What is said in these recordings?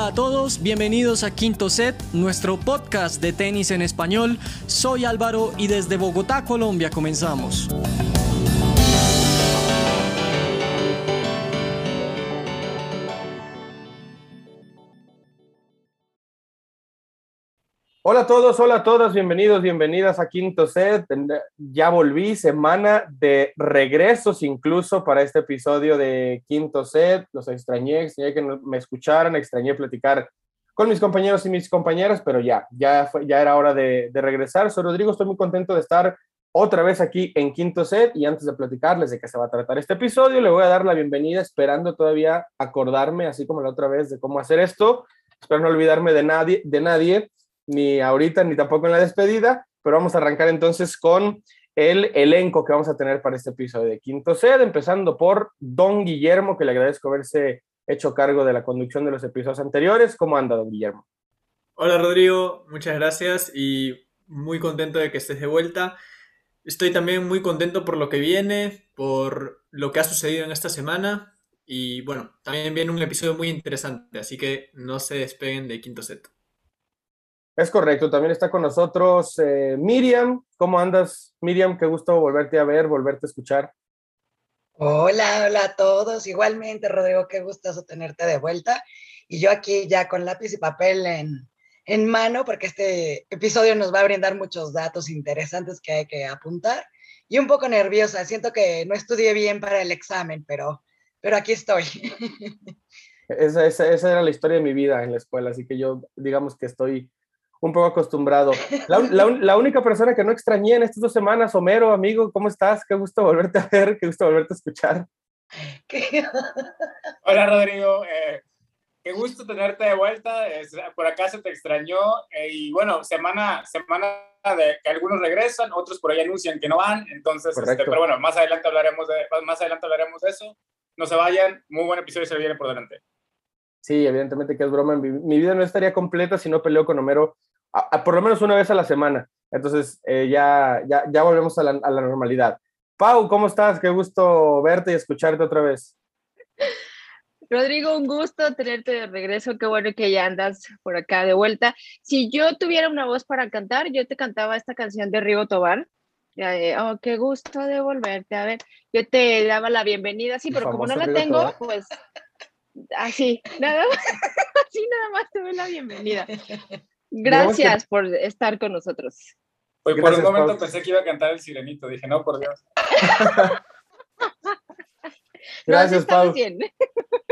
Hola a todos, bienvenidos a Quinto Set, nuestro podcast de tenis en español. Soy Álvaro y desde Bogotá, Colombia, comenzamos. Hola a todos, hola a todas, bienvenidos, bienvenidas a Quinto Set. Ya volví, semana de regresos incluso para este episodio de Quinto Set. Los extrañé, extrañé que me escucharan, extrañé platicar con mis compañeros y mis compañeras, pero ya, ya, ya era hora de, de regresar. Soy Rodrigo, estoy muy contento de estar otra vez aquí en Quinto Set y antes de platicarles de qué se va a tratar este episodio, le voy a dar la bienvenida esperando todavía acordarme, así como la otra vez, de cómo hacer esto. Espero no olvidarme de nadie, de nadie ni ahorita ni tampoco en la despedida, pero vamos a arrancar entonces con el elenco que vamos a tener para este episodio de Quinto Sed, empezando por Don Guillermo, que le agradezco haberse hecho cargo de la conducción de los episodios anteriores. ¿Cómo anda, Don Guillermo? Hola, Rodrigo, muchas gracias y muy contento de que estés de vuelta. Estoy también muy contento por lo que viene, por lo que ha sucedido en esta semana y bueno, también viene un episodio muy interesante, así que no se despeguen de Quinto Set. Es correcto, también está con nosotros eh, Miriam. ¿Cómo andas, Miriam? Qué gusto volverte a ver, volverte a escuchar. Hola, hola a todos. Igualmente, Rodrigo, qué gustazo tenerte de vuelta. Y yo aquí ya con lápiz y papel en, en mano, porque este episodio nos va a brindar muchos datos interesantes que hay que apuntar. Y un poco nerviosa, siento que no estudié bien para el examen, pero, pero aquí estoy. Esa, esa, esa era la historia de mi vida en la escuela, así que yo digamos que estoy un poco acostumbrado. La, única persona que no extrañé en estas dos semanas, Homero, amigo, ¿cómo estás? Qué gusto volverte a ver, qué gusto volverte a escuchar. Hola, Rodrigo. Eh, qué gusto tenerte de vuelta. por acá se te extrañó. Eh, y bueno, semana, semana de que algunos regresan, otros por ahí anuncian que no van. Entonces, este, pero bueno, más adelante hablaremos de, más adelante hablaremos de eso. No se vayan. Muy buen episodio se viene por delante. Sí, evidentemente que es broma. Mi, mi vida no estaría completa si no peleo con Homero por lo menos una vez a la semana. Entonces, eh, ya, ya, ya volvemos a la, a la, normalidad. Pau, ¿cómo estás? Qué gusto verte y escucharte otra vez. Rodrigo, un gusto tenerte de regreso. Qué bueno que ya andas por acá de vuelta. Si yo tuviera una voz para cantar, yo te cantaba esta canción de Rigo Tobar. oh, qué gusto de volverte a ver. Yo te daba la bienvenida, sí, pero como no la tengo, pues así, nada más, así nada más te doy la bienvenida. Gracias por estar con nosotros. por un momento pensé que iba a cantar el sirenito, dije, no, por Dios. gracias, Pau.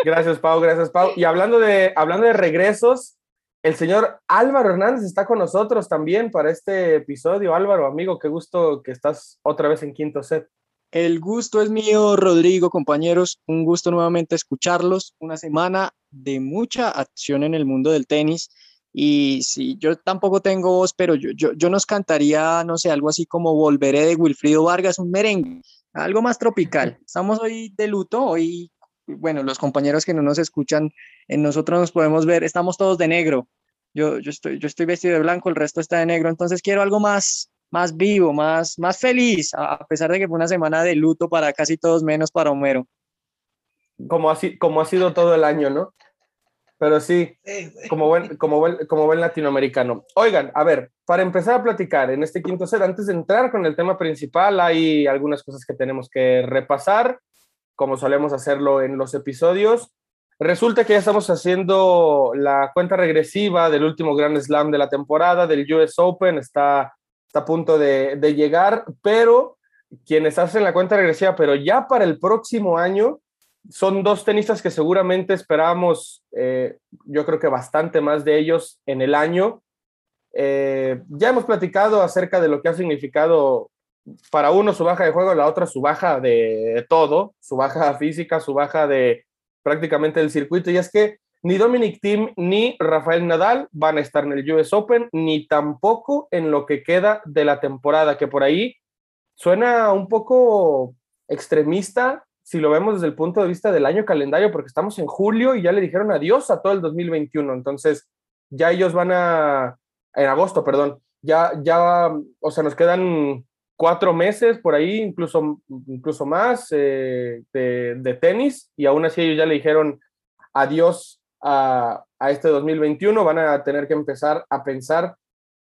Gracias, Pau, gracias, Pau. Y hablando de, hablando de regresos, el señor Álvaro Hernández está con nosotros también para este episodio. Álvaro, amigo, qué gusto que estás otra vez en quinto set. El gusto es mío, Rodrigo, compañeros. Un gusto nuevamente escucharlos. Una semana de mucha acción en el mundo del tenis y sí, yo tampoco tengo voz, pero yo, yo, yo nos cantaría, no sé, algo así como Volveré de Wilfrido Vargas, un merengue, algo más tropical. Estamos hoy de luto, hoy, bueno, los compañeros que no nos escuchan, en nosotros nos podemos ver, estamos todos de negro. Yo, yo, estoy, yo estoy vestido de blanco, el resto está de negro, entonces quiero algo más, más vivo, más, más feliz, a pesar de que fue una semana de luto para casi todos, menos para Homero. Como, así, como ha sido todo el año, ¿no? Pero sí, como buen, como, buen, como buen latinoamericano. Oigan, a ver, para empezar a platicar en este quinto set, antes de entrar con el tema principal, hay algunas cosas que tenemos que repasar, como solemos hacerlo en los episodios. Resulta que ya estamos haciendo la cuenta regresiva del último Grand Slam de la temporada, del US Open, está, está a punto de, llegar, pero quienes hacen la cuenta regresiva, pero ya para el próximo año, son dos tenistas que seguramente esperábamos, eh, yo creo que bastante más de ellos en el año. Eh, ya hemos platicado acerca de lo que ha significado para uno su baja de juego, la otra su baja de todo, su baja física, su baja de prácticamente del circuito. Y es que ni Dominic Thiem ni Rafael Nadal van a estar en el US Open, ni tampoco en lo que queda de la temporada, que por ahí suena un poco extremista, si lo vemos desde el punto de vista del año calendario, porque estamos en julio y ya le dijeron adiós a todo el 2021. Entonces, ya ellos van a, en agosto, perdón, ya, ya, o sea, nos quedan cuatro meses por ahí, incluso, incluso más eh, de, de, tenis, y aún así ellos ya le dijeron adiós a, a este 2021, van a tener que empezar a pensar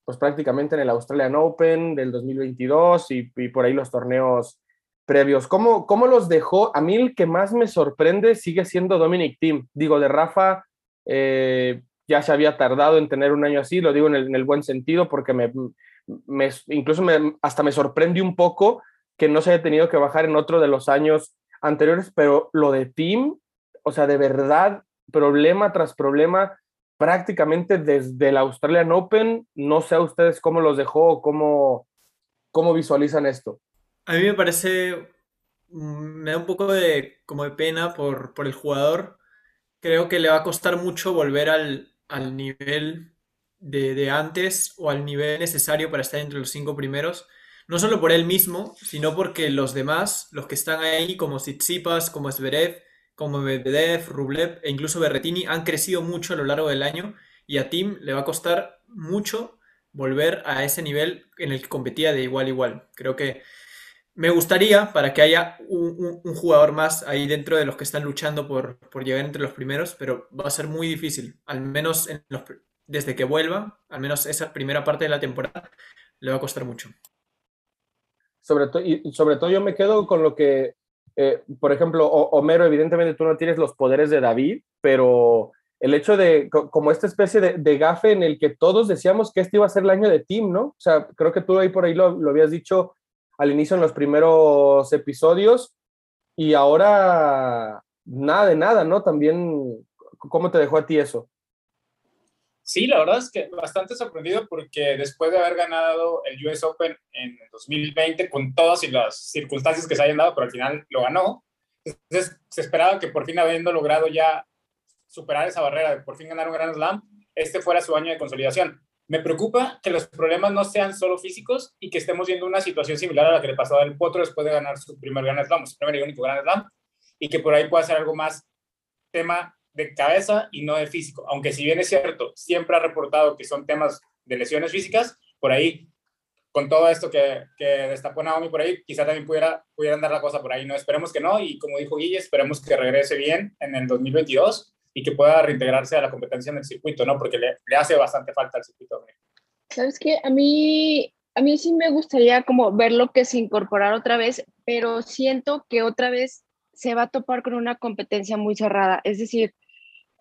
pues prácticamente en el Australian Open del 2022 y, y por ahí los torneos previos. ¿Cómo, ¿Cómo, los dejó? A mí el que más me sorprende sigue siendo Dominic Team. Digo, de Rafa eh, ya se había tardado en tener un año así, lo digo en el, en el buen sentido, porque me, me incluso me, hasta me sorprende un poco que no se haya tenido que bajar en otro de los años anteriores, pero lo de Team, o sea, de verdad, problema tras problema, prácticamente desde el Australian Open. No sé a ustedes cómo los dejó o cómo, cómo visualizan esto. A mí me parece, mm, me da un poco de, como de pena por, por el jugador. Creo que le va a costar mucho volver al, al nivel de, de, antes o al nivel necesario para estar entre los cinco primeros. No solo por él mismo, sino porque los demás, los que están ahí, como Tsitsipas, como Zverev, como Medvedev, Rublev e incluso Berretini han crecido mucho a lo largo del año y a Tim le va a costar mucho volver a ese nivel en el que competía de igual a igual. Creo que me gustaría para que haya un, jugador más ahí dentro de los que están luchando por, por, llegar entre los primeros, pero va a ser muy difícil, al menos desde que vuelva, al menos esa primera parte de la temporada, le va a costar mucho. Sobre, to y sobre todo yo me quedo con lo que eh, por ejemplo, Homero, evidentemente tú no tienes los poderes de David, pero el hecho de, como esta especie de, de, gafe en el que todos decíamos que este iba a ser el año de Tim, ¿no? O sea, creo que tú ahí por ahí lo, lo habías dicho al inicio en los primeros episodios y ahora nada de nada, ¿no? También, ¿cómo te dejó a ti eso? Sí, la verdad es que bastante sorprendido porque después de haber ganado el US Open en 2020 con todas y las circunstancias que se hayan dado, pero al final lo ganó, entonces se esperaba que por fin habiendo logrado ya superar esa barrera de por fin ganar un Grand Slam, este fuera su año de consolidación. Me preocupa que los problemas no sean solo físicos y que estemos viendo una situación similar a la que le pasó al Potro después de ganar su primer Grand Slam, su primer y único Grand Slam, y que por ahí pueda ser algo más tema de cabeza y no de físico. Aunque si bien es cierto, siempre ha reportado que son temas de lesiones físicas, por ahí, con todo esto que, que destapó Naomi por ahí, quizá también pudiera, pudiera andar la cosa por ahí. No esperemos que no, y como dijo Guille, esperemos que regrese bien en el 2022 y que pueda reintegrarse a la competencia en el circuito, ¿no? Porque le, le hace bastante falta al circuito. ¿Sabes qué? A mí, a mí sí me gustaría como verlo que se incorporara otra vez, pero siento que otra vez se va a topar con una competencia muy cerrada. Es decir,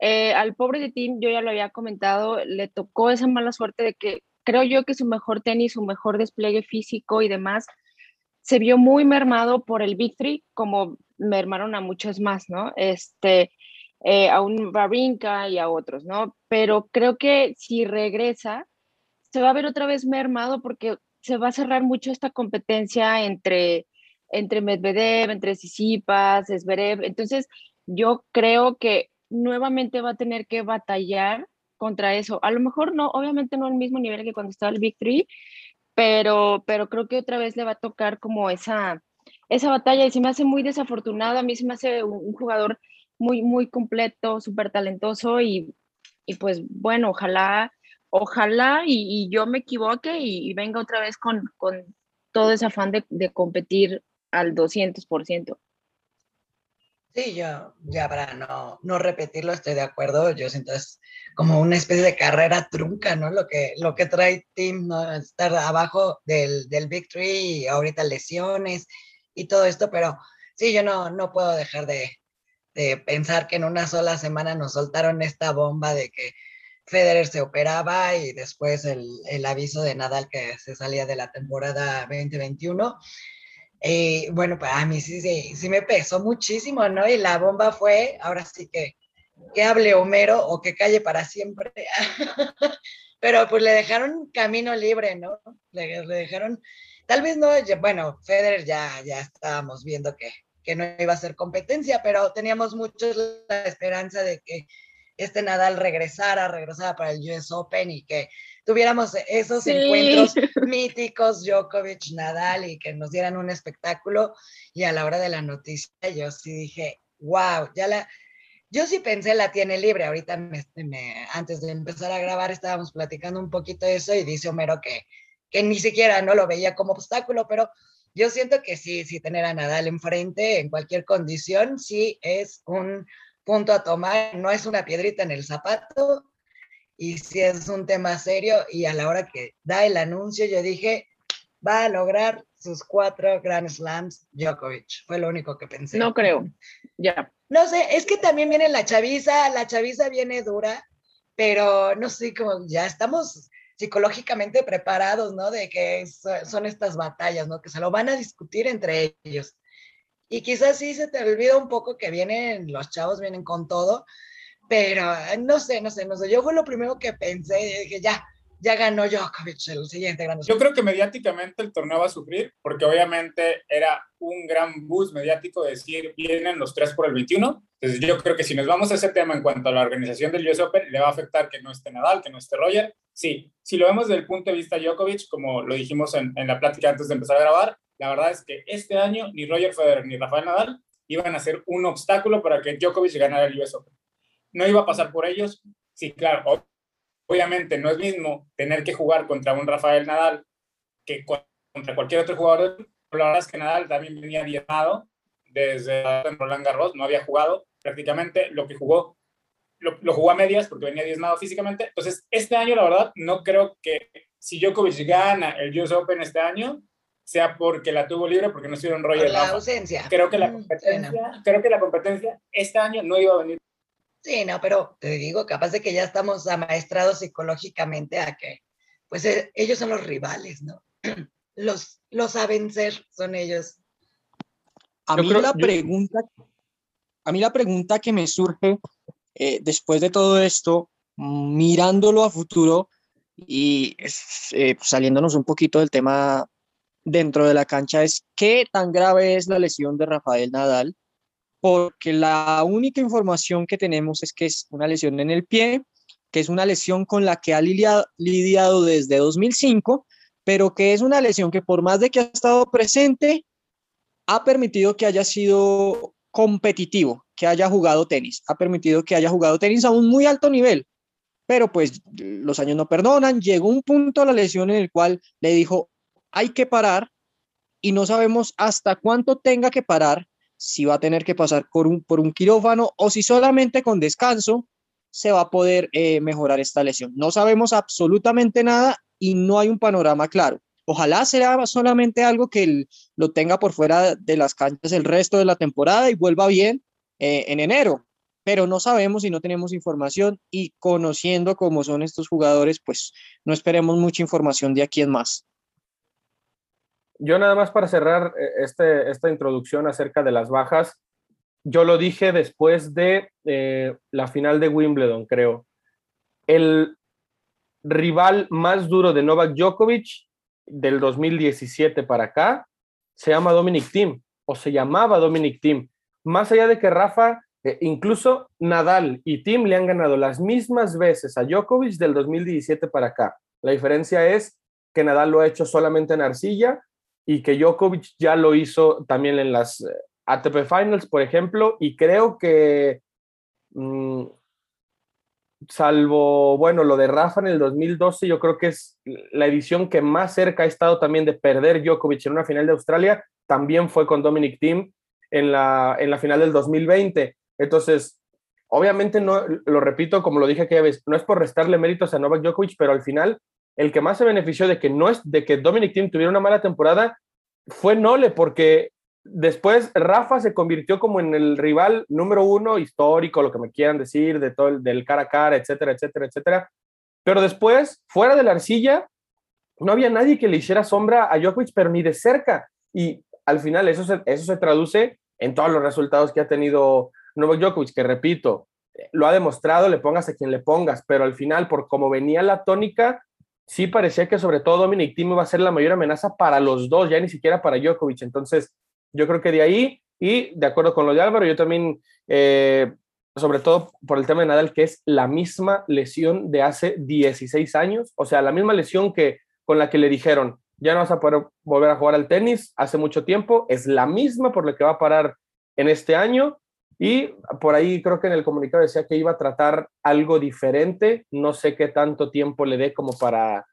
eh, al pobre de Tim, yo ya lo había comentado, le tocó esa mala suerte de que creo yo que su mejor tenis, su mejor despliegue físico y demás, se vio muy mermado por el Big Three, como mermaron a muchos más, ¿no? Este, eh, a un Barinka y a otros, ¿no? Pero creo que si regresa, se va a ver otra vez mermado porque se va a cerrar mucho esta competencia entre, entre Medvedev, entre Sisipas, Zverev. Entonces, yo creo que nuevamente va a tener que batallar contra eso. A lo mejor no, obviamente no al mismo nivel que cuando estaba el Big Three, pero, pero creo que otra vez le va a tocar como esa, esa batalla y se me hace muy desafortunado. A mí se me hace un, jugador muy, muy completo, súper talentoso y, y, pues bueno, ojalá, ojalá y, y yo me equivoque y, y, venga otra vez con, con todo ese afán de, de competir al 200%. Sí, yo ya para no, no repetirlo estoy de acuerdo. Yo siento es como una especie de carrera trunca, ¿no? Lo que, lo que trae Tim, ¿no? Estar abajo del, del Big Three y ahorita lesiones y todo esto, pero sí, yo no, no puedo dejar de, de pensar que en una sola semana nos soltaron esta bomba de que Federer se operaba y después el, el aviso de Nadal que se salía de la temporada 2021 eh, bueno, para mí sí, sí, sí me pesó muchísimo, ¿no? Y la bomba fue, ahora sí que, que hable Homero o que calle para siempre. Pero pues le dejaron camino libre, ¿no? Le, le, dejaron, tal vez no, bueno, Federer ya, ya estábamos viendo que, que no iba a ser competencia, pero teníamos muchos la esperanza de que este Nadal regresara, regresara para el US Open y que tuviéramos esos sí. encuentros míticos, Djokovic, Nadal, y que nos dieran un espectáculo. Y a la hora de la noticia, yo sí dije, wow, ya la... Yo sí pensé la tiene libre, ahorita me, me, antes de empezar a grabar estábamos platicando un poquito de eso y dice Homero que, que ni siquiera no lo veía como obstáculo, pero yo siento que sí, sí tener a Nadal enfrente en cualquier condición, sí es un punto a tomar, no es una piedrita en el zapato, y si es un tema serio, y a la hora que da el anuncio, yo dije, va a lograr sus cuatro Grand Slams Djokovic. Fue lo único que pensé. No creo, ya. No sé, es que también viene la chaviza, la chaviza viene dura, pero no sé, como ya estamos psicológicamente preparados, ¿no? De que son estas batallas, ¿no? Que se lo van a discutir entre ellos. Y quizás sí se te olvida un poco que vienen, los chavos vienen con todo, pero no sé, no sé, no sé. Yo fue lo primero que pensé, dije, ya, ya ganó Djokovic el siguiente gran Yo creo que mediáticamente el torneo va a sufrir, porque obviamente era un gran boost mediático decir, vienen los tres por el 21. Entonces yo creo que si nos vamos a ese tema en cuanto a la organización del US Open, le va a afectar que no esté Nadal, que no esté Roger. Sí, si lo vemos desde el punto de vista Djokovic, como lo dijimos en, en la plática antes de empezar a grabar, la verdad es que este año ni Roger Federer ni Rafael Nadal iban a ser un obstáculo para que Djokovic ganara el US Open. No iba a pasar por ellos. Sí, claro, obviamente no es mismo tener que jugar contra un Rafael Nadal que contra cualquier otro jugador. La verdad es que Nadal también venía diezmado desde Roland Garros, no había jugado prácticamente lo que jugó, lo, jugó a medias porque venía diezmado físicamente. Entonces, este año, la verdad, no creo que si Djokovic gana el US Open este año, sea porque la tuvo libre, porque no estuvieron Roger. la ausencia. Creo que la mm, competencia, creo que la competencia este año no iba a venir Sí, no, pero te digo, capaz de que ya estamos amaestrados psicológicamente a que, pues eh, ellos son los rivales, ¿no? Los, los a vencer son ellos. A mí, la pregunta, a mí la pregunta que me surge eh, después de todo esto, mirándolo a futuro y eh, saliéndonos un poquito del tema dentro de la cancha, es qué tan grave es la lesión de Rafael Nadal porque la única información que tenemos es que es una lesión en el pie, que es una lesión con la que ha lidiado, desde 2005, pero que es una lesión que por más de que ha estado presente, ha permitido que haya sido competitivo, que haya jugado tenis, ha permitido que haya jugado tenis a un muy alto nivel, pero pues los años no perdonan, llegó un punto a la lesión en el cual le dijo, hay que parar y no sabemos hasta cuánto tenga que parar si va a tener que pasar por un, por un quirófano o si solamente con descanso se va a poder eh, mejorar esta lesión. No sabemos absolutamente nada y no hay un panorama claro. Ojalá sea solamente algo que lo tenga por fuera de las canchas el resto de la temporada y vuelva bien eh, en enero, pero no sabemos y no tenemos información y conociendo cómo son estos jugadores, pues no esperemos mucha información de aquí en más. Yo nada más para cerrar eh, este, esta introducción acerca de las bajas, yo lo dije después de eh, la final de Wimbledon, creo. El rival más duro de Novak Djokovic del 2017 para acá se llama Dominic Thiem o se llamaba Dominic Thiem. Más allá de que Rafa, eh, incluso Nadal y Thiem le han ganado las mismas veces a Djokovic del 2017 para acá. La diferencia es que Nadal lo ha hecho solamente en arcilla y que Djokovic ya lo hizo también en las eh, ATP Finals, por ejemplo, y creo que, mm, salvo, bueno, lo de Rafa en el 2012, yo creo que es la edición que más cerca ha estado también de perder Djokovic en una final de Australia, también fue con Dominic Thiem en la, en la final del 2020. Entonces, obviamente no, lo repito, como lo dije aquella vez, no es por restarle méritos a Novak Djokovic, pero al final el que más se benefició de que no es de que Dominic Thiem tuviera una mala temporada fue Nole, porque después Rafa se convirtió como en el rival número uno histórico, lo que me quieran decir, de todo el, del cara a cara, etcétera, etcétera, etcétera. Pero después, fuera de la arcilla, no había nadie que le hiciera sombra a Djokovic, pero ni de cerca. Y al final eso se, eso se traduce en todos los resultados que ha tenido Novak Djokovic, que repito, lo ha demostrado, le pongas a quien le pongas, pero al final, por cómo venía la tónica, sí parecía que sobre todo Dominic Thiem iba a ser la mayor amenaza para los dos, ya ni siquiera para Djokovic. Entonces, yo creo que de ahí, y de acuerdo con lo de Álvaro, yo también, eh, sobre todo por el tema de Nadal, que es la misma lesión de hace 16 años, o sea, la misma lesión que con la que le dijeron, ya no vas a poder volver a jugar al tenis hace mucho tiempo, es la misma por la que va a parar en este año y por ahí creo que en el comunicado decía que iba a tratar algo diferente. No sé qué tanto tiempo le dé como para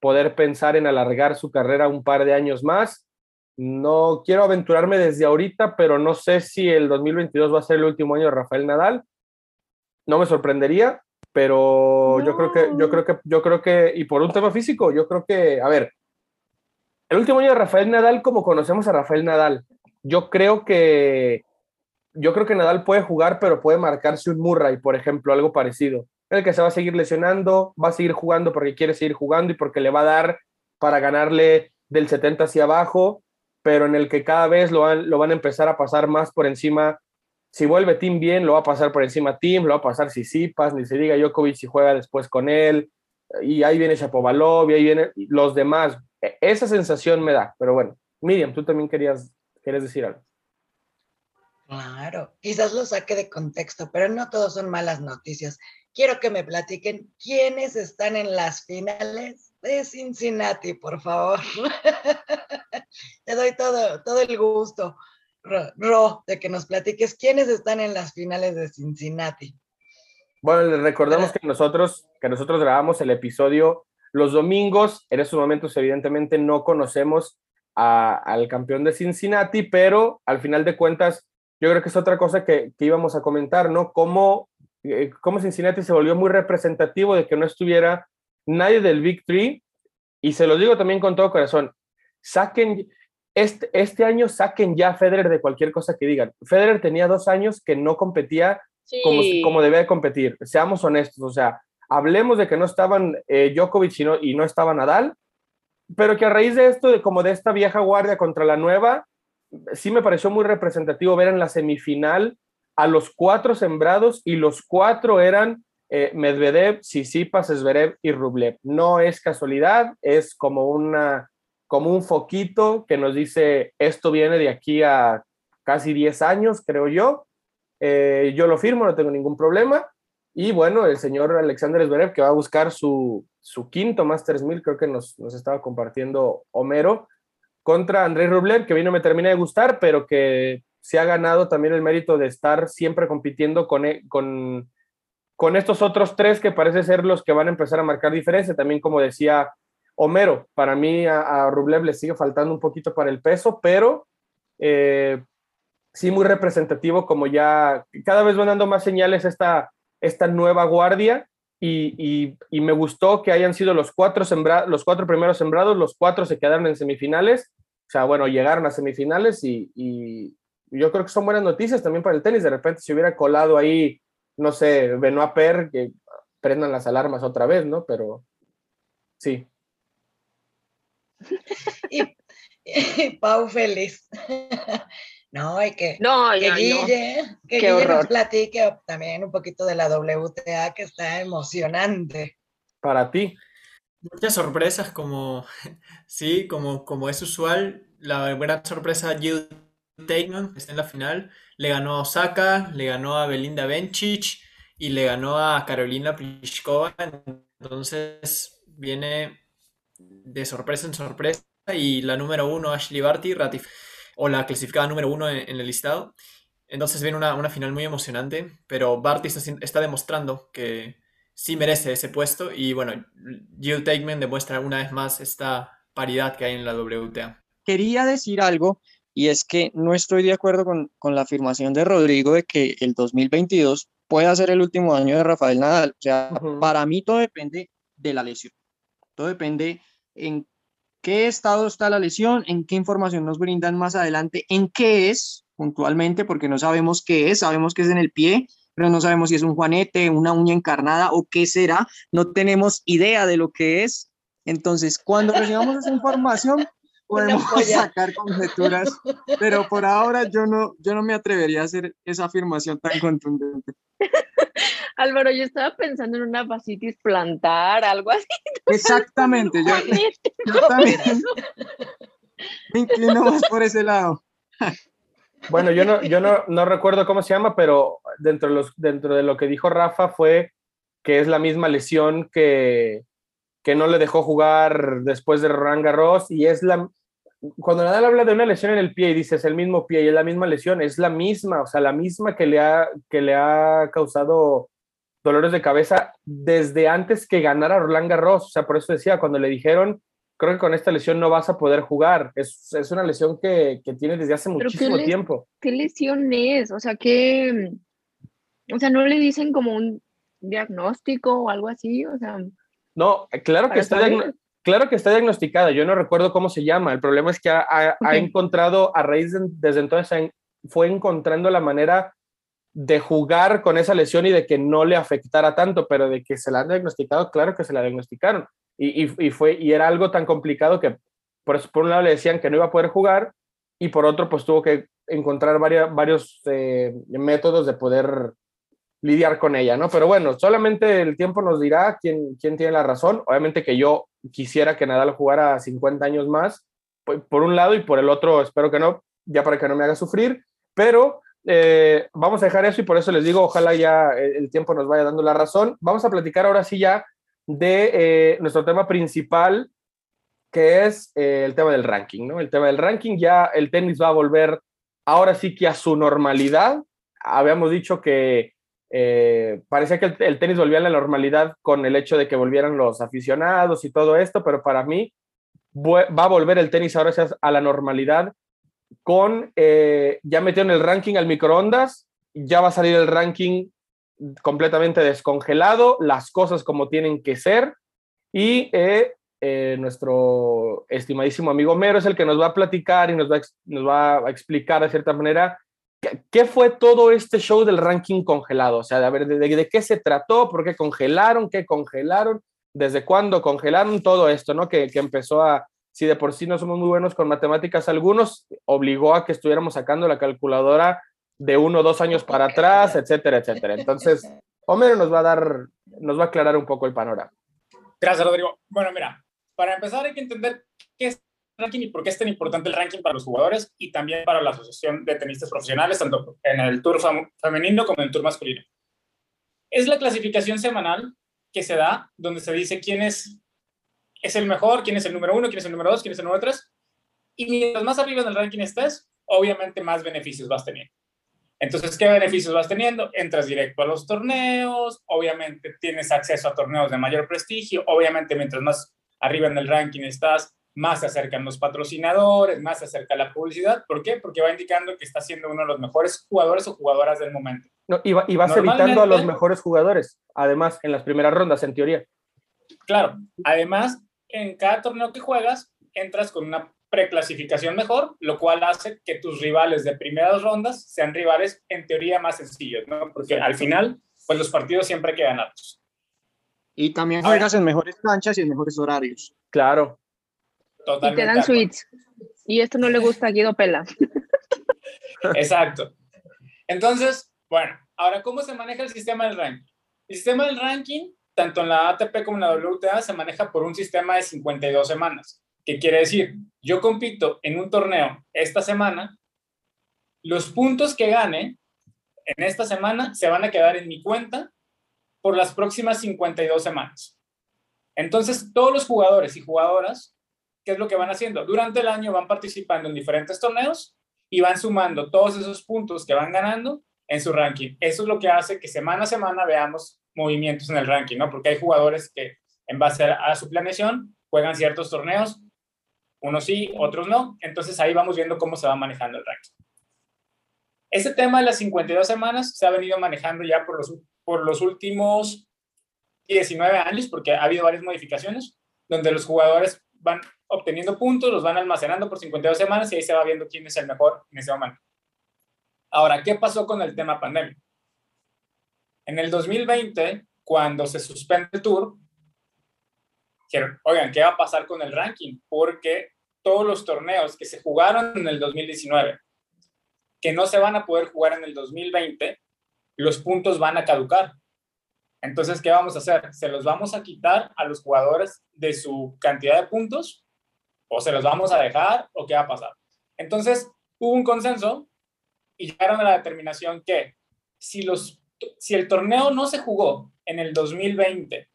poder pensar en alargar su carrera un par de años más. No quiero aventurarme desde ahorita, pero no sé si el 2022 va a ser el último año de Rafael Nadal. No me sorprendería, pero yo creo que, yo creo que, yo creo que, y por un tema físico, yo creo que, a ver, el último año de Rafael Nadal, como conocemos a Rafael Nadal, yo creo que, yo creo que Nadal puede jugar, pero puede marcarse un Murray, por ejemplo, algo parecido, en el que se va a seguir lesionando, va a seguir jugando porque quiere seguir jugando y porque le va a dar para ganarle del 70 hacia abajo, pero en el que cada vez lo van, lo a empezar a pasar más por encima. Si vuelve Tim bien, lo va a pasar por encima Tim, lo va a pasar Sisipas, ni se diga Djokovic si juega después con él, y ahí viene Shapovalov, y ahí vienen los demás. E, esa sensación me da, pero bueno. Miriam, tú también querías, querías decir algo. Claro, quizás lo saque de contexto, pero no todos son malas noticias. Quiero que me platiquen quiénes están en las finales de Cincinnati, por favor. Te doy todo, todo el gusto, Ro, de que nos platiques quiénes están en las finales de Cincinnati. Bueno, les recordamos que nosotros, que nosotros grabamos el episodio los domingos. En estos momentos, evidentemente, no conocemos al campeón de Cincinnati, pero al final de cuentas, yo creo que es otra cosa que, íbamos a comentar, ¿no? Cómo, eh, cómo Cincinnati se volvió muy representativo de que no estuviera nadie del Big Three, y se lo digo también con todo corazón, saquen, este, este año saquen ya a Federer de cualquier cosa que digan. Federer tenía dos años que no competía como, como debía de competir, seamos honestos, o sea, hablemos de que no estaban eh, Djokovic y no, y no estaba Nadal, pero que a raíz de esto, de como de esta vieja guardia contra la nueva, sí me pareció muy representativo ver en la semifinal a los cuatro sembrados y los cuatro eran eh, Medvedev, Sisipas, Zverev y Rublev. No es casualidad, es como, una, como un foquito que nos dice esto viene de aquí a casi 10 años, creo yo. Eh, yo lo firmo, no tengo ningún problema. Y bueno, el señor Alexander Zverev que va a buscar su, su quinto Masters 1000, creo que nos, nos estaba compartiendo Homero, contra Andrei Rublev, que vino me termina de gustar, pero que se ha ganado también el mérito de estar siempre compitiendo con, e, con con estos otros tres que parece ser los que van a empezar a marcar diferencia. También, como decía Homero, para mí a, Rublev le sigue faltando un poquito para el peso, pero eh, sí muy representativo, como ya cada vez van dando más señales esta, esta nueva guardia. Y, me gustó que hayan sido los cuatro, los cuatro primeros sembrados, los cuatro se quedaron en semifinales, o sea, bueno, llegaron a semifinales y, y yo creo que son buenas noticias también para el tenis. De repente, si hubiera colado ahí no sé, Benoit Per, que prendan las alarmas otra vez, ¿no? Pero sí. y, Pau feliz. no, hay que, no, que Guille, que Guille nos platique también un poquito de la WTA que está emocionante. Para ti. Muchas sorpresas como, sí, como, como es usual, la gran sorpresa Jill Takeman está en la final, le ganó a Osaka, le ganó a Belinda Bencic y le ganó a Carolina Pliskova. Entonces viene de sorpresa en sorpresa y la número uno, Ashley Barty, o la clasificada número uno en, el listado. Entonces viene una, final muy emocionante, pero Barty está, demostrando que sí merece ese puesto y bueno, Jill Takeman demuestra una vez más esta paridad que hay en la WTA. Quería decir algo y es que no estoy de acuerdo con, la afirmación de Rodrigo de que el 2022 pueda ser el último año de Rafael Nadal. O sea, para mí todo depende de la lesión. Todo depende en qué estado está la lesión, en qué información nos brindan más adelante, en qué es puntualmente, porque no sabemos qué es, sabemos que es en el pie, pero no sabemos si es un juanete, una uña encarnada o qué será. No tenemos idea de lo que es. Entonces, cuando recibamos esa información, podemos sacar conjeturas, pero por ahora yo no, yo no me atrevería a hacer esa afirmación tan contundente. Álvaro, yo estaba pensando en una fascitis plantar, algo así. Exactamente, yo, yo también me inclino más por ese lado. Bueno, yo no, yo no, no recuerdo cómo se llama, pero dentro de, los, dentro de lo que dijo Rafa fue que es la misma lesión que, que no le dejó jugar después de Roland Garros y es la, cuando Nadal habla de una lesión en el pie y dices el mismo pie y es la misma lesión, es la misma, o sea, la misma que le ha, que le ha causado dolores de cabeza desde antes que ganara Roland Garros. O sea, por eso decía, cuando le dijeron creo que con esta lesión no vas a poder jugar. Es, es una lesión que, que tiene desde hace muchísimo tiempo. ¿Qué lesión es? O sea, que, o sea, no le dicen como un diagnóstico o algo así, o sea. No, claro que está claro que está diagnosticada. Yo no recuerdo cómo se llama. El problema es que ha, ha, encontrado a raíz de, desde entonces fue encontrando la manera de jugar con esa lesión y de que no le afectara tanto, pero de que se la han diagnosticado, claro que se la diagnosticaron. Y, fue, y era algo tan complicado que por, por un lado le decían que no iba a poder jugar y por otro pues tuvo que encontrar varios, varios eh, métodos de poder lidiar con ella, ¿no? Pero bueno, solamente el tiempo nos dirá quién, quién tiene la razón. Obviamente que yo quisiera que Nadal jugara 50 años más, por un lado, y por el otro espero que no, ya para que no me haga sufrir, pero eh, vamos a dejar eso y por eso les digo, ojalá ya el tiempo nos vaya dando la razón. Vamos a platicar ahora sí ya de eh, nuestro tema principal, que es eh, el tema del ranking, ¿no? El tema del ranking, ya el tenis va a volver ahora sí que a su normalidad. Habíamos dicho que parecía que el, tenis volvía a la normalidad con el hecho de que volvieran los aficionados y todo esto, pero para mí va a volver el tenis ahora sí a la normalidad con, eh, ya metieron el ranking al microondas, ya va a salir el ranking completamente descongelado, las cosas como tienen que ser, y eh, eh, nuestro estimadísimo amigo Mero es el que nos va a platicar y nos va nos va a explicar de cierta manera qué, fue todo este show del ranking congelado, o sea, de, ver, de, qué se trató, por qué congelaron, qué congelaron, desde cuándo congelaron todo esto, ¿no? Que, que empezó a, si de por sí no somos muy buenos con matemáticas algunos, obligó a que estuviéramos sacando la calculadora de uno o dos años para atrás, etcétera, etcétera. Entonces, Homero nos va a dar, nos va a aclarar un poco el panorama. Gracias, Rodrigo. Bueno, mira, para empezar hay que entender qué es el ranking y por qué es tan importante el ranking para los jugadores y también para la Asociación de Tenistas Profesionales, tanto en el Tour femenino como en el Tour masculino. Es la clasificación semanal que se da donde se dice quién es es el mejor, quién es el número uno, quién es el número dos, quién es el número tres. Y mientras más arriba en el ranking estés, obviamente más beneficios vas teniendo. Entonces, ¿qué beneficios vas teniendo? Entras directo a los torneos, obviamente tienes acceso a torneos de mayor prestigio, obviamente mientras más arriba en el ranking estás, más se acercan los patrocinadores, más se acerca la publicidad. ¿Por qué? Porque va indicando que está siendo uno de los mejores jugadores o jugadoras del momento. No, y, y vas evitando a los mejores jugadores, además, en las primeras rondas, en teoría. Claro, además, en cada torneo que juegas, entras con una preclasificación mejor, lo cual hace que tus rivales de primeras rondas sean rivales en teoría más sencillos, ¿no? Porque al final, pues los partidos siempre quedan altos. Y también juegas en mejores canchas y en mejores horarios. Claro. Totalmente. Y te dan suites. Y esto no le gusta a Guido Pela. Exacto. Entonces, bueno, ahora, ¿cómo se maneja el sistema del ranking? El sistema del ranking tanto en la ATP como en la WTA se maneja por un sistema de 52 semanas. ¿Qué quiere decir? Yo compito en un torneo esta semana, los puntos que gane en esta semana se van a quedar en mi cuenta por las próximas 52 semanas. Entonces, todos los jugadores y jugadoras, ¿qué es lo que van haciendo? Durante el año van participando en diferentes torneos y van sumando todos esos puntos que van ganando en su ranking. Eso es lo que hace que semana a semana veamos movimientos en el ranking, ¿no? Porque hay jugadores que en base a, su planeación juegan ciertos torneos, unos sí, otros no, entonces ahí vamos viendo cómo se va manejando el ranking. Ese tema de las 52 semanas se ha venido manejando ya por los, por los últimos 19 años, porque ha habido varias modificaciones, donde los jugadores van obteniendo puntos, los van almacenando por 52 semanas y ahí se va viendo quién es el mejor en ese momento. Ahora, ¿qué pasó con el tema pandemia? En el 2020, cuando se suspende el tour, dijeron, oigan, ¿qué va a pasar con el ranking? Porque todos los torneos que se jugaron en el 2019, que no se van a poder jugar en el 2020, los puntos van a caducar. Entonces, ¿qué vamos a hacer? ¿Se los vamos a quitar a los jugadores de su cantidad de puntos? ¿O se los vamos a dejar? ¿O qué va a pasar? Entonces, hubo un consenso y llegaron a la determinación que si los si el torneo no se jugó en el 2020,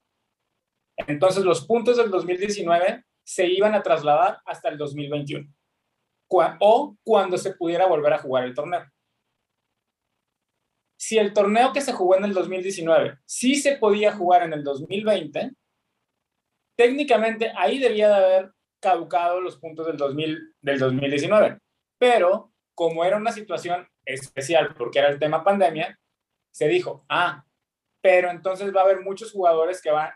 entonces los puntos del 2019 se iban a trasladar hasta el 2021 o cuando se pudiera volver a jugar el torneo. Si el torneo que se jugó en el 2019 sí se podía jugar en el 2020, técnicamente ahí debía de haber caducado los puntos del, 2000, del 2019. Pero como era una situación especial porque era el tema pandemia, se dijo, ah, pero entonces va a haber muchos jugadores que, van,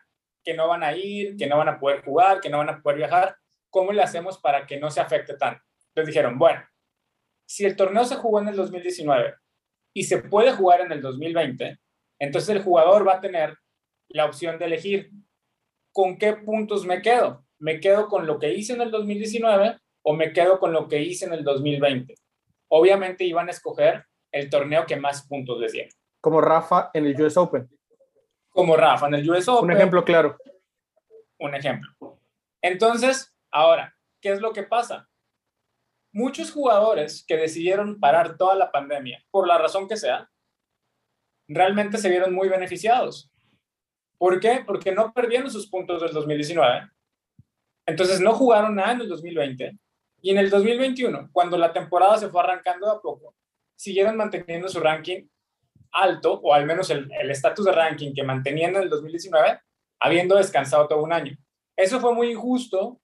que no van a ir, que no van a poder jugar, que no van a poder viajar. ¿Cómo le hacemos para que no se afecte tanto? Entonces dijeron, bueno, si el torneo se jugó en el 2019 y se puede jugar en el 2020, entonces el jugador va a tener la opción de elegir con qué puntos me quedo. ¿Me quedo con lo que hice en el 2019 o me quedo con lo que hice en el 2020? Obviamente iban a escoger el torneo que más puntos les diera. Como Rafa en el US Open. Como Rafa en el US Open. Un ejemplo claro. Un ejemplo. Entonces, ahora, ¿qué es lo que pasa? Muchos jugadores que decidieron parar toda la pandemia, por la razón que sea, realmente se vieron muy beneficiados. ¿Por qué? Porque no perdieron sus puntos del 2019. Entonces no jugaron nada en el 2020. Y en el 2021, cuando la temporada se fue arrancando a poco, siguieron manteniendo su ranking alto, o al menos el estatus de ranking que mantenían en el 2019, habiendo descansado todo un año. Eso fue muy injusto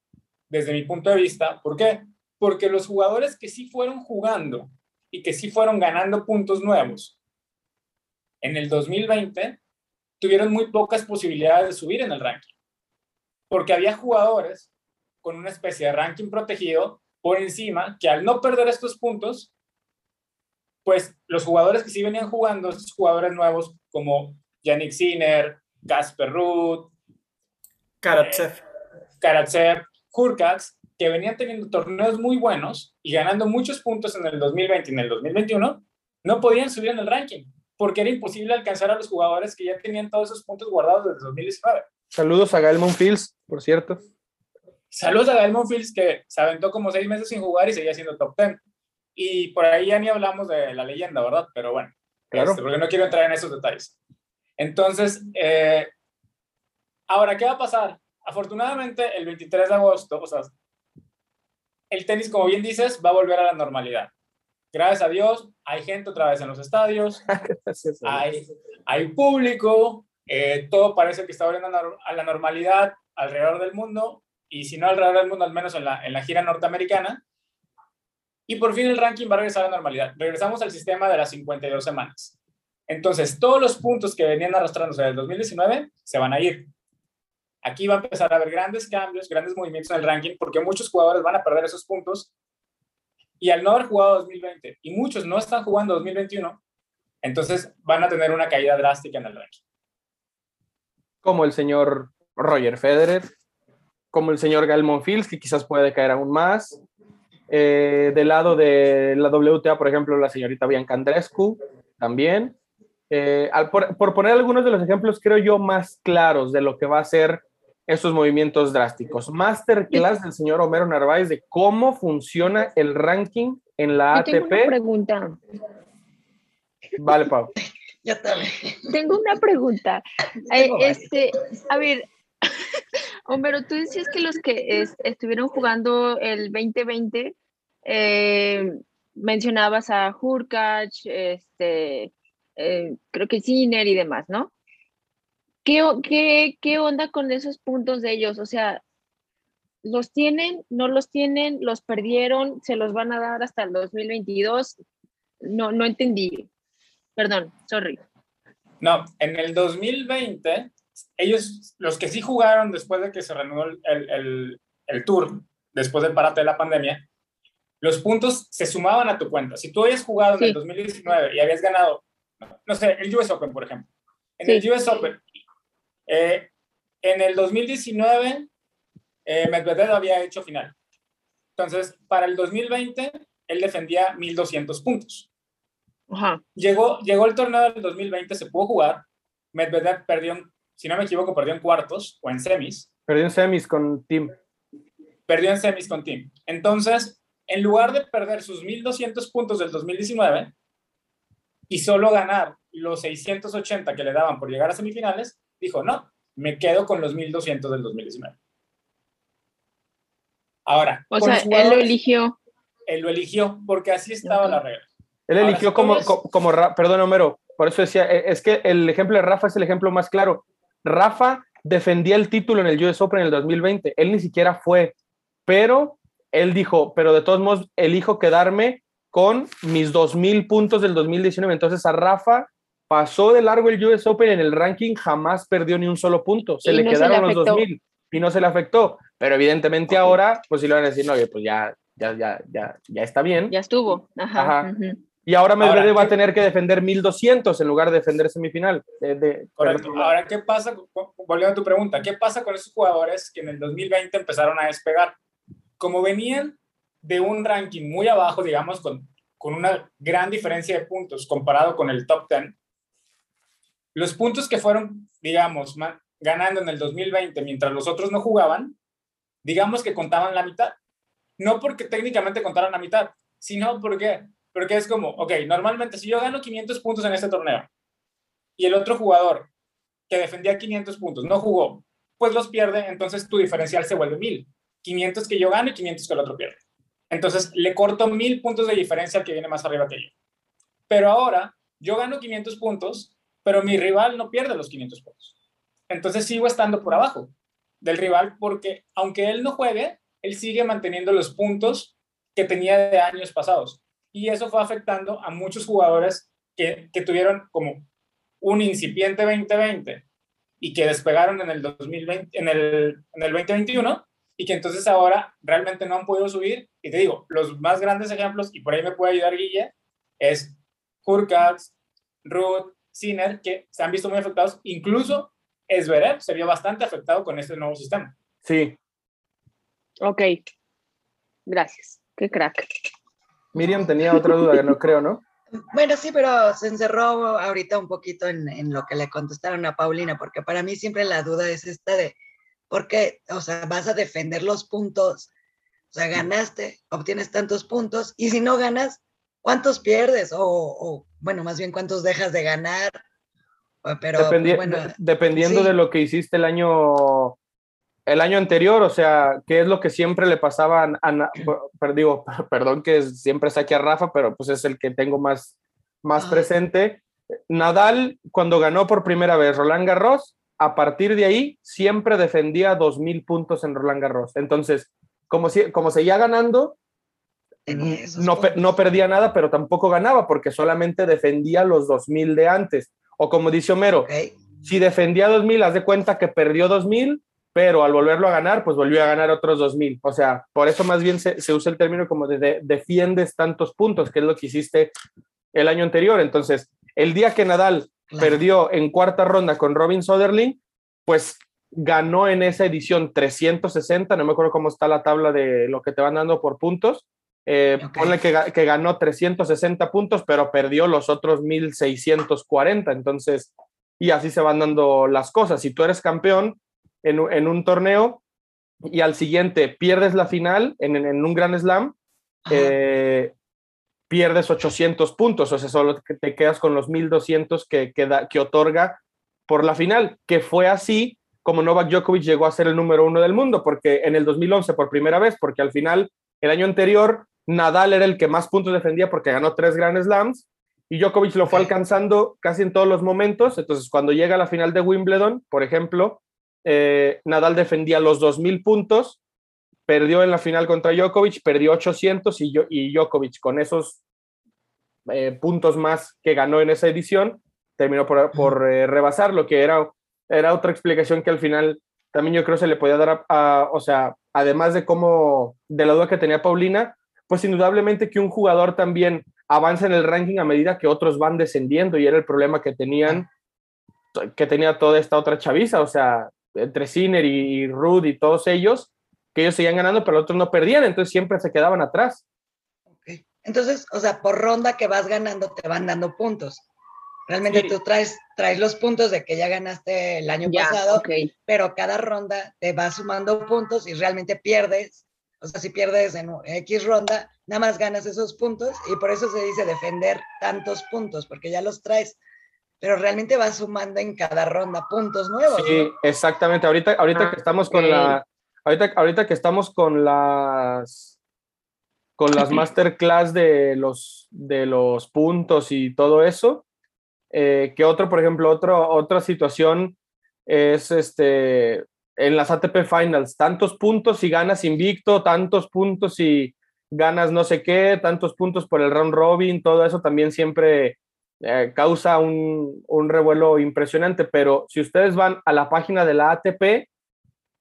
desde mi punto de vista. ¿Por qué? Porque los jugadores que sí fueron jugando y que sí fueron ganando puntos nuevos en el 2020 tuvieron muy pocas posibilidades de subir en el ranking. Porque había jugadores con una especie de ranking protegido por encima que al no perder estos puntos, pues los jugadores que sí venían jugando, estos jugadores nuevos como Yannick Sinner, Casper Ruth, Karatsev, eh, Karatsev, Hurkacz, que venían teniendo torneos muy buenos y ganando muchos puntos en el 2020 y en el 2021, no podían subir en el ranking porque era imposible alcanzar a los jugadores que ya tenían todos esos puntos guardados desde 2019. Saludos a Gael Monfils, por cierto. Saludos a Gael Monfils, que se aventó como seis meses sin jugar y seguía siendo top 10. Y por ahí ya ni hablamos de la leyenda, ¿verdad? Pero bueno, claro. Este, porque no quiero entrar en esos detalles. Entonces, eh, ahora, ¿qué va a pasar? Afortunadamente, el 23 de agosto, o sea, el tenis, como bien dices, va a volver a la normalidad gracias a Dios, hay gente otra vez en los estadios, hay, hay público, eh, todo parece que está volviendo a la normalidad alrededor del mundo, y si no alrededor del mundo, al menos en la, en la gira norteamericana. Y por fin el ranking va a regresar a la normalidad. Regresamos al sistema de las 52 semanas. Entonces, todos los puntos que venían arrastrándose desde el 2019 se van a ir. Aquí va a empezar a haber grandes cambios, grandes movimientos en el ranking, porque muchos jugadores van a perder esos puntos y al no haber jugado 2020, y muchos no están jugando 2021, entonces van a tener una caída drástica en el ranking. Como el señor Roger Federer, como el señor Gael Monfils, que quizás puede caer aún más. Eh, del lado de la WTA, por ejemplo, la señorita Bianca Andrescu, también. Eh, por, por, poner algunos de los ejemplos, creo yo, más claros de lo que va a ser esos movimientos drásticos. Masterclass del señor Homero Narváez de cómo funciona el ranking en la ATP. Tengo una pregunta. Vale, Pau. Ya también. Tengo una pregunta. Eh, este, a ver, Homero, tú decías que los que estuvieron jugando el 2020, eh, mencionabas a Hurkacz, este, eh, creo que Sinner y demás, ¿no? ¿Qué, qué, onda con esos puntos de ellos? O sea, ¿los tienen? ¿No los tienen? ¿Los perdieron? ¿Se los van a dar hasta el 2022? No, no entendí. Perdón, sorry. No, en el 2020, ellos, los que sí jugaron después de que se reanudó el, el, tour, después del parate de la pandemia, los puntos se sumaban a tu cuenta. Si tú habías jugado en el 2019 y habías ganado, no sé, el US Open, por ejemplo. En el US Open eh, en el 2019, eh, Medvedev había hecho final. Entonces, para el 2020, él defendía 1200 puntos. Llegó, llegó el torneo del 2020, se pudo jugar. Medvedev perdió, si no me equivoco, perdió en cuartos o en semis. Perdió en semis con Tim. Perdió en semis con Tim. Entonces, en lugar de perder sus 1200 puntos del 2019 y solo ganar los 680 que le daban por llegar a semifinales, dijo, no, me quedo con los 1200 del 2019. Ahora, o sea, él lo eligió. Él lo eligió porque así estaba la regla. Él eligió como, como, perdón, Homero, por eso decía, e, es que el ejemplo de Rafa es el ejemplo más claro. Rafa defendía el título en el US Open en el 2020, él ni siquiera fue. pero él dijo, pero de todos modos, elijo quedarme con mis 2.000 puntos del 2019. Entonces a Rafa pasó de largo el US Open en el ranking, jamás perdió ni un solo punto. Se le quedaron los 2.000 y no se le afectó. Pero evidentemente ahora, pues si lo van a decir, no, pues ya, ya, ya, ya, ya está bien. Ya estuvo. Ajá. Y ahora Medvedev va a tener que defender 1200 en lugar de defender semifinal. Correcto. Ahora, ¿qué pasa? Volviendo a tu pregunta, ¿qué pasa con esos jugadores que en el 2020 empezaron a despegar? Como venían de un ranking muy abajo, digamos, con, con una gran diferencia de puntos comparado con el top 10, los puntos que fueron, digamos, ganando en el 2020 mientras los otros no jugaban, digamos que contaban la mitad. No porque técnicamente contaran la mitad, sino porque porque es como, ok, normalmente si yo gano 500 puntos en este torneo y el otro jugador que defendía 500 puntos no jugó, pues los pierde, entonces tu diferencial se vuelve 1000. 500 que yo gano y 500 que el otro pierde. Entonces le corto 1000 puntos de diferencia al que viene más arriba que yo. Pero ahora yo gano 500 puntos, pero mi rival no pierde los 500 puntos. Entonces sigo estando por abajo del rival porque aunque él no juegue, él sigue manteniendo los puntos que tenía de años pasados y eso fue afectando a muchos jugadores que, que tuvieron como un incipiente 2020 y que despegaron en el 2020, en el, en el 2021 y que entonces ahora realmente no han podido subir. Y te digo, los más grandes ejemplos, y por ahí me puede ayudar Guille, es Hurkacz, Ruth, Sinner, que se han visto muy afectados. Incluso Esberev se vio bastante afectado con este nuevo sistema. Sí. Ok. Gracias. Qué crack. Miriam tenía otra duda que no creo, ¿no? Bueno, sí, pero se encerró ahorita un poquito en, en, lo que le contestaron a Paulina, porque para mí siempre la duda es esta de, ¿por qué? O sea, vas a defender los puntos, o sea, ganaste, obtienes tantos puntos, y si no ganas, ¿cuántos pierdes? O, o bueno, más bien, ¿cuántos dejas de ganar? Pero, bueno, dependiendo de lo que hiciste el año el año anterior, o sea, ¿qué es lo que siempre le pasaba a, digo, perdón que siempre saque a Rafa, pero pues es el que tengo más, más presente. Nadal, cuando ganó por primera vez Roland Garros, a partir de ahí siempre defendía 2.000 puntos en Roland Garros. Entonces, como, si, como seguía ganando, no, no, perdía nada, pero tampoco ganaba porque solamente defendía los 2.000 de antes. O como dice Homero, si defendía 2.000, haz de cuenta que perdió 2.000 pero al volverlo a ganar, pues volvió a ganar otros 2.000. O sea, por eso más bien se, usa el término como de, defiendes tantos puntos, que es lo que hiciste el año anterior. Entonces, el día que Nadal perdió en cuarta ronda con Robin Soderling, pues ganó en esa edición 360, no me acuerdo cómo está la tabla de lo que te van dando por puntos. Eh, Ponle que, que, ganó 360 puntos, pero perdió los otros 1640. Entonces, y así se van dando las cosas. Si tú eres campeón, en, un torneo y al siguiente pierdes la final en, un Grand Slam, eh, pierdes 800 puntos, o sea, solo te quedas con los 1200 que, que, que otorga por la final, que fue así como Novak Djokovic llegó a ser el número uno del mundo, porque en el 2011 por primera vez, porque al final, el año anterior, Nadal era el que más puntos defendía porque ganó tres Grand Slams y Djokovic lo fue alcanzando casi en todos los momentos. Entonces, cuando llega a la final de Wimbledon, por ejemplo, eh, Nadal defendía los 2.000 puntos, perdió en la final contra Djokovic, perdió 800 y, y Djokovic con esos eh, puntos más que ganó en esa edición, terminó por, por eh, rebasar, lo que era, era otra explicación que al final también yo creo se le podía dar a, o sea, además de cómo, de la duda que tenía Paulina, pues indudablemente que un jugador también avanza en el ranking a medida que otros van descendiendo y era el problema que tenían, que tenía toda esta otra chaviza, o sea, entre Sinner y Rude y todos ellos, que ellos seguían ganando, pero los otros no perdían, entonces siempre se quedaban atrás. Entonces, o sea, por ronda que vas ganando, te van dando puntos. Realmente tú traes, traes los puntos de que ya ganaste el año pasado, pero cada ronda te va sumando puntos y realmente pierdes. O sea, si pierdes en X ronda, nada más ganas esos puntos y por eso se dice defender tantos puntos, porque ya los traes pero realmente va sumando en cada ronda puntos nuevos. Sí, exactamente. Ahorita, ahorita que estamos con la, ahorita, ahorita que estamos con las, con las masterclass de los, de los puntos y todo eso, eh, que otro, por ejemplo, otro, otra situación es este, en las ATP Finals, tantos puntos si ganas invicto, tantos puntos si ganas no sé qué, tantos puntos por el round robin, todo eso también siempre eh, causa un, un, revuelo impresionante, pero si ustedes van a la página de la ATP,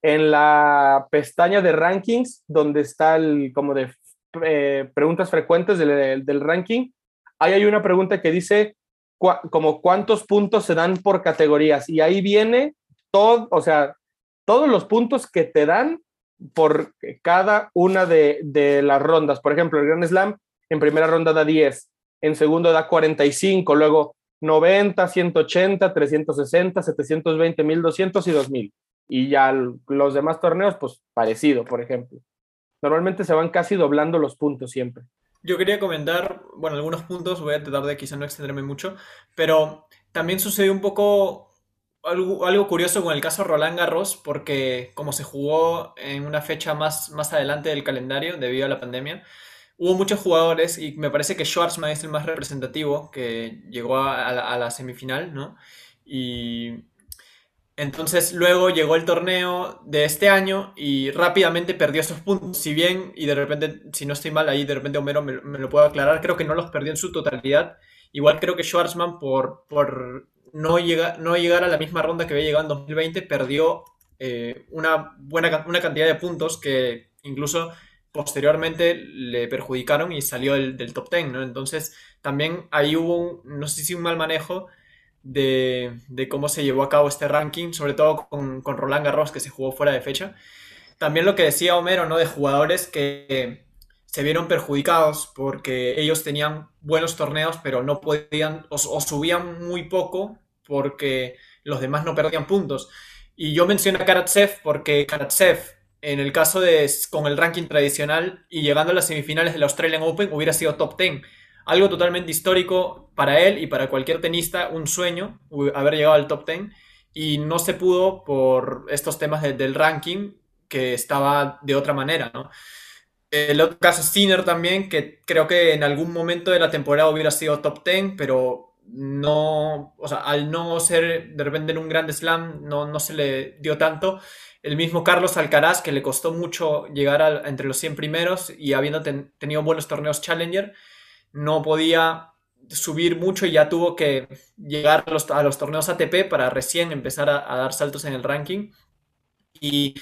en la pestaña de rankings, donde está el como de eh, preguntas frecuentes del, del, ranking, ahí hay una pregunta que dice como cuántos puntos se dan por categorías y ahí viene todo, o sea, todos los puntos que te dan por cada una de, de, las rondas. Por ejemplo, el Grand Slam en primera ronda da 10, en segundo da 45, luego 90, 180, 360, 720, 1200 y 2000. Y ya los demás torneos, pues parecido, por ejemplo. Normalmente se van casi doblando los puntos siempre. Yo quería comentar, bueno, algunos puntos, voy a tratar de quizá no extenderme mucho, pero también sucedió un poco algo, algo, curioso con el caso Roland Garros, porque como se jugó en una fecha más, más adelante del calendario debido a la pandemia, hubo muchos jugadores y me parece que Schwarzman es el más representativo, que llegó a, a la semifinal, ¿no? Y entonces luego llegó el torneo de este año y rápidamente perdió esos puntos. Si bien, y de repente, si no estoy mal ahí, de repente Homero me, lo puedo aclarar, creo que no los perdió en su totalidad. Igual creo que Schwarzman, por, por no, no llegar a la misma ronda que había llegado en 2020, perdió eh, una buena una cantidad de puntos que incluso posteriormente le perjudicaron y salió del, del top 10, ¿no? Entonces también ahí hubo, un, no sé si un mal manejo de, cómo se llevó a cabo este ranking, sobre todo con, Roland Garros, que se jugó fuera de fecha. También lo que decía Homero, ¿no? De jugadores que se vieron perjudicados porque ellos tenían buenos torneos, pero no podían, o, subían muy poco porque los demás no perdían puntos. Y yo menciono a Karatsev porque Karatsev, en el caso de con el ranking tradicional y llegando a las semifinales del Australian Open, hubiera sido top 10 algo totalmente histórico para él y para cualquier tenista, un sueño haber llegado al top 10 y no se pudo por estos temas del ranking que estaba de otra manera. El otro caso es Sinner también, que creo que en algún momento de la temporada hubiera sido top 10, pero no, o sea, al no ser de repente en un Grand Slam, no, no se le dio tanto. El mismo Carlos Alcaraz, que le costó mucho llegar entre los 100 primeros y habiendo tenido buenos torneos Challenger, no podía subir mucho y ya tuvo que llegar a los, torneos ATP para recién empezar a, dar saltos en el ranking. Y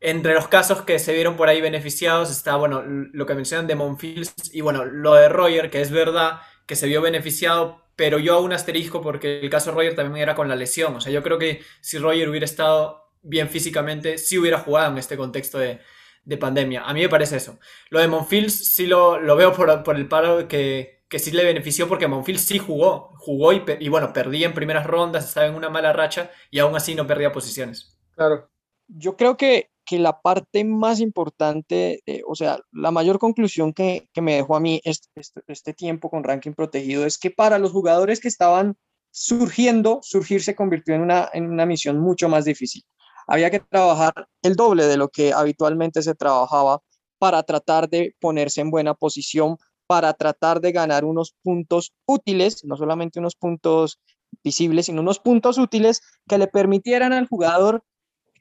entre los casos que se vieron por ahí beneficiados está, bueno, lo que mencionan de Monfils y bueno, lo de Roger, que es verdad que se vio beneficiado, pero yo aún asterisco porque el caso de Roger también era con la lesión. O sea, yo creo que si Roger hubiera estado bien físicamente, sí hubiera jugado en este contexto de, de pandemia. A mí me parece eso. Lo de Monfils sí lo, lo veo por, por, el paro que, que, sí le benefició porque Monfils sí jugó. Jugó y, y, bueno, perdía en primeras rondas, estaba en una mala racha y aún así no perdía posiciones. Claro. Yo creo que, que la parte más importante, eh, o sea, la mayor conclusión que, que me dejó a mí este, este, este tiempo con ranking protegido es que para los jugadores que estaban surgiendo, surgir se convirtió en una, en una misión mucho más difícil había que trabajar el doble de lo que habitualmente se trabajaba para tratar de ponerse en buena posición, para tratar de ganar unos puntos útiles, no solamente unos puntos visibles, sino unos puntos útiles que le permitieran al jugador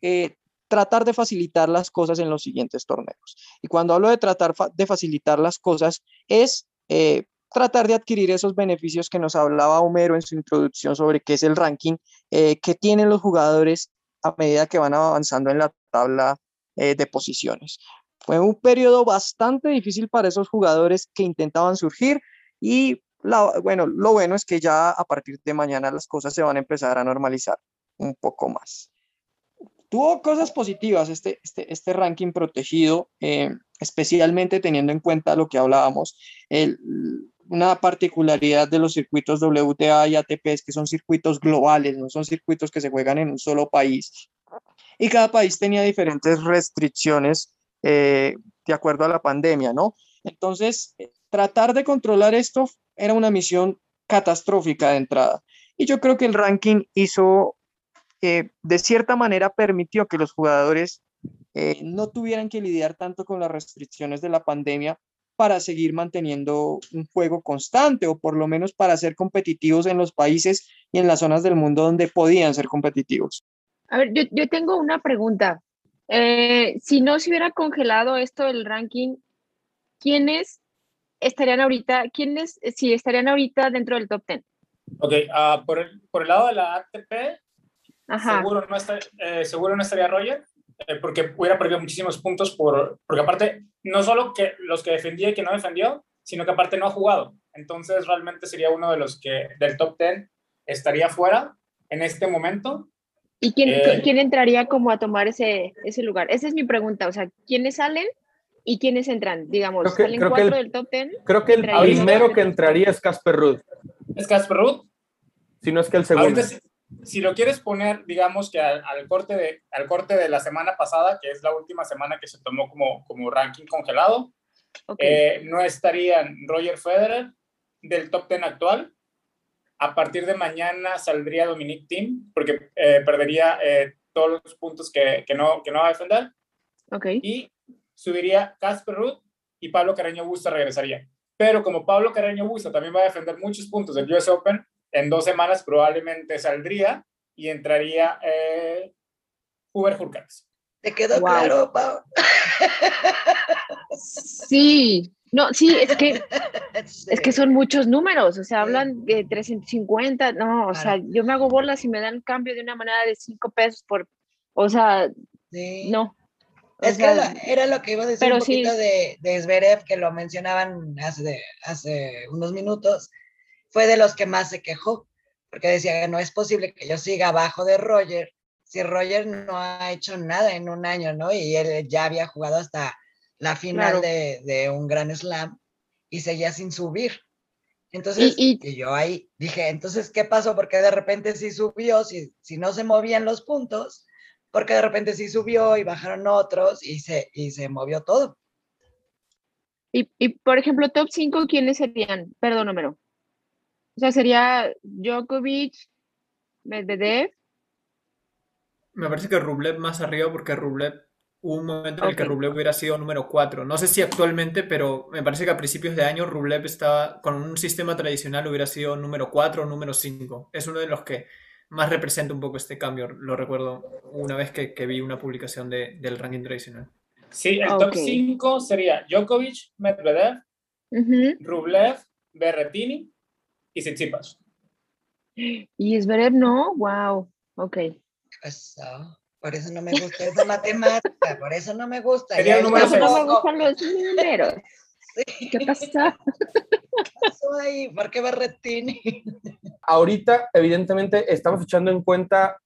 eh, tratar de facilitar las cosas en los siguientes torneos. Y cuando hablo de tratar de facilitar las cosas, es eh, tratar de adquirir esos beneficios que nos hablaba Homero en su introducción sobre qué es el ranking eh, que tienen los jugadores a medida que van avanzando en la tabla eh, de posiciones. Fue un periodo bastante difícil para esos jugadores que intentaban surgir y bueno, lo bueno es que ya a partir de mañana las cosas se van a empezar a normalizar un poco más. Tuvo cosas positivas este, este, este ranking protegido, eh, especialmente teniendo en cuenta lo que hablábamos, el, una particularidad de los circuitos WTA y ATP es que son circuitos globales, no son circuitos que se juegan en un solo país. Y cada país tenía diferentes restricciones eh, de acuerdo a la pandemia, ¿no? Entonces, tratar de controlar esto era una misión catastrófica de entrada. Y yo creo que el ranking hizo, eh, de cierta manera, permitió que los jugadores eh, no tuvieran que lidiar tanto con las restricciones de la pandemia para seguir manteniendo un juego constante o por lo menos para ser competitivos en los países y en las zonas del mundo donde podían ser competitivos. A ver, yo, yo tengo una pregunta. Eh, si no se hubiera congelado esto del ranking, ¿quiénes estarían ahorita, quiénes sí estarían ahorita dentro del top 10? Ok, uh, por, el, por el lado de la ATP, Seguro, no eh, seguro no estaría Roger, eh, porque hubiera perdido muchísimos puntos, por, porque aparte, no solo que los que defendía y que no defendió, sino que aparte no ha jugado. Entonces, realmente sería uno de los que del top 10 estaría fuera en este momento. ¿Y quién, eh, quién entraría como a tomar ese, ese lugar? Esa es mi pregunta. O sea, ¿quiénes salen y quiénes entran? Digamos, ¿salen cuatro del top 10? Creo que el primero que entraría es Casper Ruth. ¿Es Casper Ruth? Si no es que el segundo. Si, lo quieres poner, digamos que al, corte de, al corte de la semana pasada, que es la última semana que se tomó como, como ranking congelado, eh, no estarían Roger Federer del top 10 actual, a partir de mañana saldría Dominic Thiem, porque eh, perdería eh, todos los puntos que, que, no, que no va a defender. Okay. Y subiría Casper Ruth y Pablo Carreño Busta regresaría. Pero como Pablo Carreño Busta también va a defender muchos puntos del US Open, en dos semanas probablemente saldría y entraría eh, Uber Hurkacz. ¿Te quedó claro, Pablo? Sí, no, sí, es que, es que son muchos números, o sea, hablan de 350, no, o sea, yo me hago bolas y me dan cambio de una manera de 5 pesos por, o sea, no. es que era lo que iba a decir un poquito de, de Zverev, que lo mencionaban hace, hace unos minutos, fue de los que más se quejó, porque decía, no es posible que yo siga abajo de Roger, si Roger no ha hecho nada en un año, ¿no? Y él ya había jugado hasta la final de, un gran slam y seguía sin subir. Entonces, y, yo ahí dije, entonces, ¿qué pasó? Porque de repente sí subió, si, si no se movían los puntos, porque de repente sí subió y bajaron otros y se, y se movió todo. Y, y por ejemplo, top 5, ¿quiénes serían? Perdón, número. O sea, sería Djokovic, Medvedev. Me parece que Rublev más arriba porque Rublev Hubo un momento en el que Rublev hubiera sido número 4. No sé si actualmente, pero me parece que a principios de año Rublev estaba con un sistema tradicional hubiera sido número 4 o número 5. Es uno de los que más representa un poco este cambio. Lo recuerdo una vez que, vi una publicación del ranking tradicional. Sí, el top 5 sería Djokovic, Medvedev, Rublev, Berretini y Tsitsipas. Y Zverev no, wow, ok. Eso. Por eso no me gusta esa matemática, por eso no me gusta. Por eso no me gustan los números. ¿Qué pasó? ¿Qué pasó ahí? ¿Por qué Berretini? Ahorita, evidentemente, estamos echando en cuenta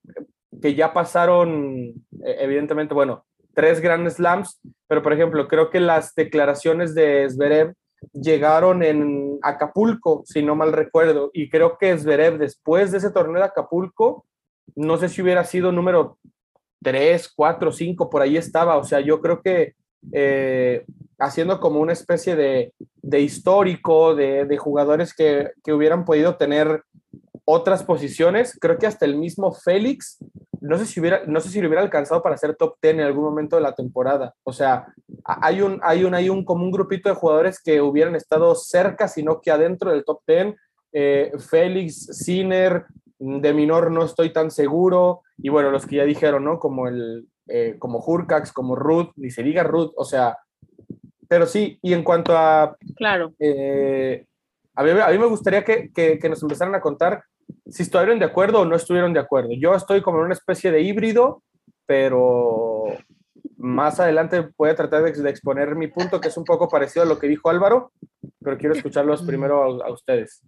que ya pasaron, eh, evidentemente, bueno, tres grandes slams, pero por ejemplo, creo que las declaraciones de Zverev llegaron en Acapulco, si no mal recuerdo, y creo que Zverev después de ese torneo de Acapulco, no sé si hubiera sido número tres, cuatro, cinco, por ahí estaba. O sea, yo creo que eh, haciendo como una especie de, histórico de, jugadores que, hubieran podido tener otras posiciones, creo que hasta el mismo Félix, no sé si hubiera, no sé si lo hubiera alcanzado para ser top ten en algún momento de la temporada. O sea, hay un, hay un, hay un como un grupito de jugadores que hubieran estado cerca, sino que adentro del top ten. Eh, Félix, Sinner, de Minor no estoy tan seguro, y bueno, los que ya dijeron, ¿no? Como el, eh, como Hurcax, como Ruth, ni se diga Ruth, o sea, pero sí, y en cuanto a... Claro. Eh, a, mí, a, mí, me gustaría que, que, que, nos empezaran a contar si estuvieron de acuerdo o no estuvieron de acuerdo. Yo estoy como en una especie de híbrido, pero más adelante voy a tratar de, exponer mi punto, que es un poco parecido a lo que dijo Álvaro, pero quiero escucharlos primero a, a ustedes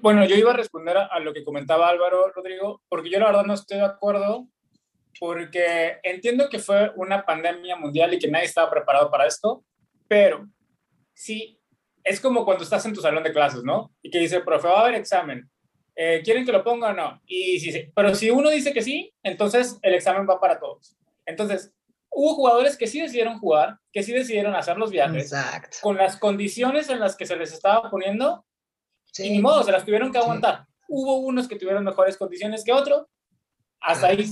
bueno, yo iba a responder a, lo que comentaba Álvaro Rodrigo, porque yo la verdad no estoy de acuerdo, porque entiendo que fue una pandemia mundial y que nadie estaba preparado para esto, pero sí, es como cuando estás en tu salón de clases, ¿no? Y que dice, el profe, va a haber examen. Eh, ¿Quieren que lo ponga o no? Y sí, sí. Pero si uno dice que sí, entonces el examen va para todos. Entonces, hubo jugadores que sí decidieron jugar, que sí decidieron hacer los viajes, con las condiciones en las que se les estaba poniendo y ni modo, se las tuvieron que aguantar. Hubo unos que tuvieron mejores condiciones que otros. Hasta ahí,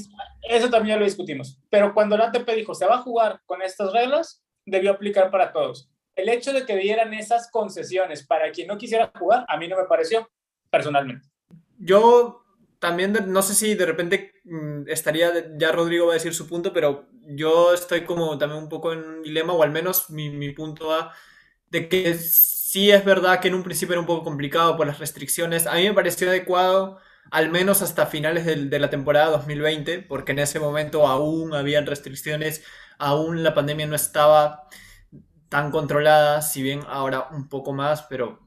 eso también ya lo discutimos. Pero cuando la ATP dijo, se va a jugar con estas reglas, debió aplicar para todos. El hecho de que dieran esas concesiones para quien no quisiera jugar, a mí no me pareció, personalmente. Yo también no sé si de repente mm, estaría, ya Rodrigo va a decir su punto, pero yo estoy como también un poco en un dilema, o al menos mi, mi punto va de que sí es verdad que en un principio era un poco complicado por las restricciones. A mí me pareció adecuado al menos hasta finales de, la temporada 2020, porque en ese momento aún habían restricciones, aún la pandemia no estaba tan controlada, si bien ahora un poco más, pero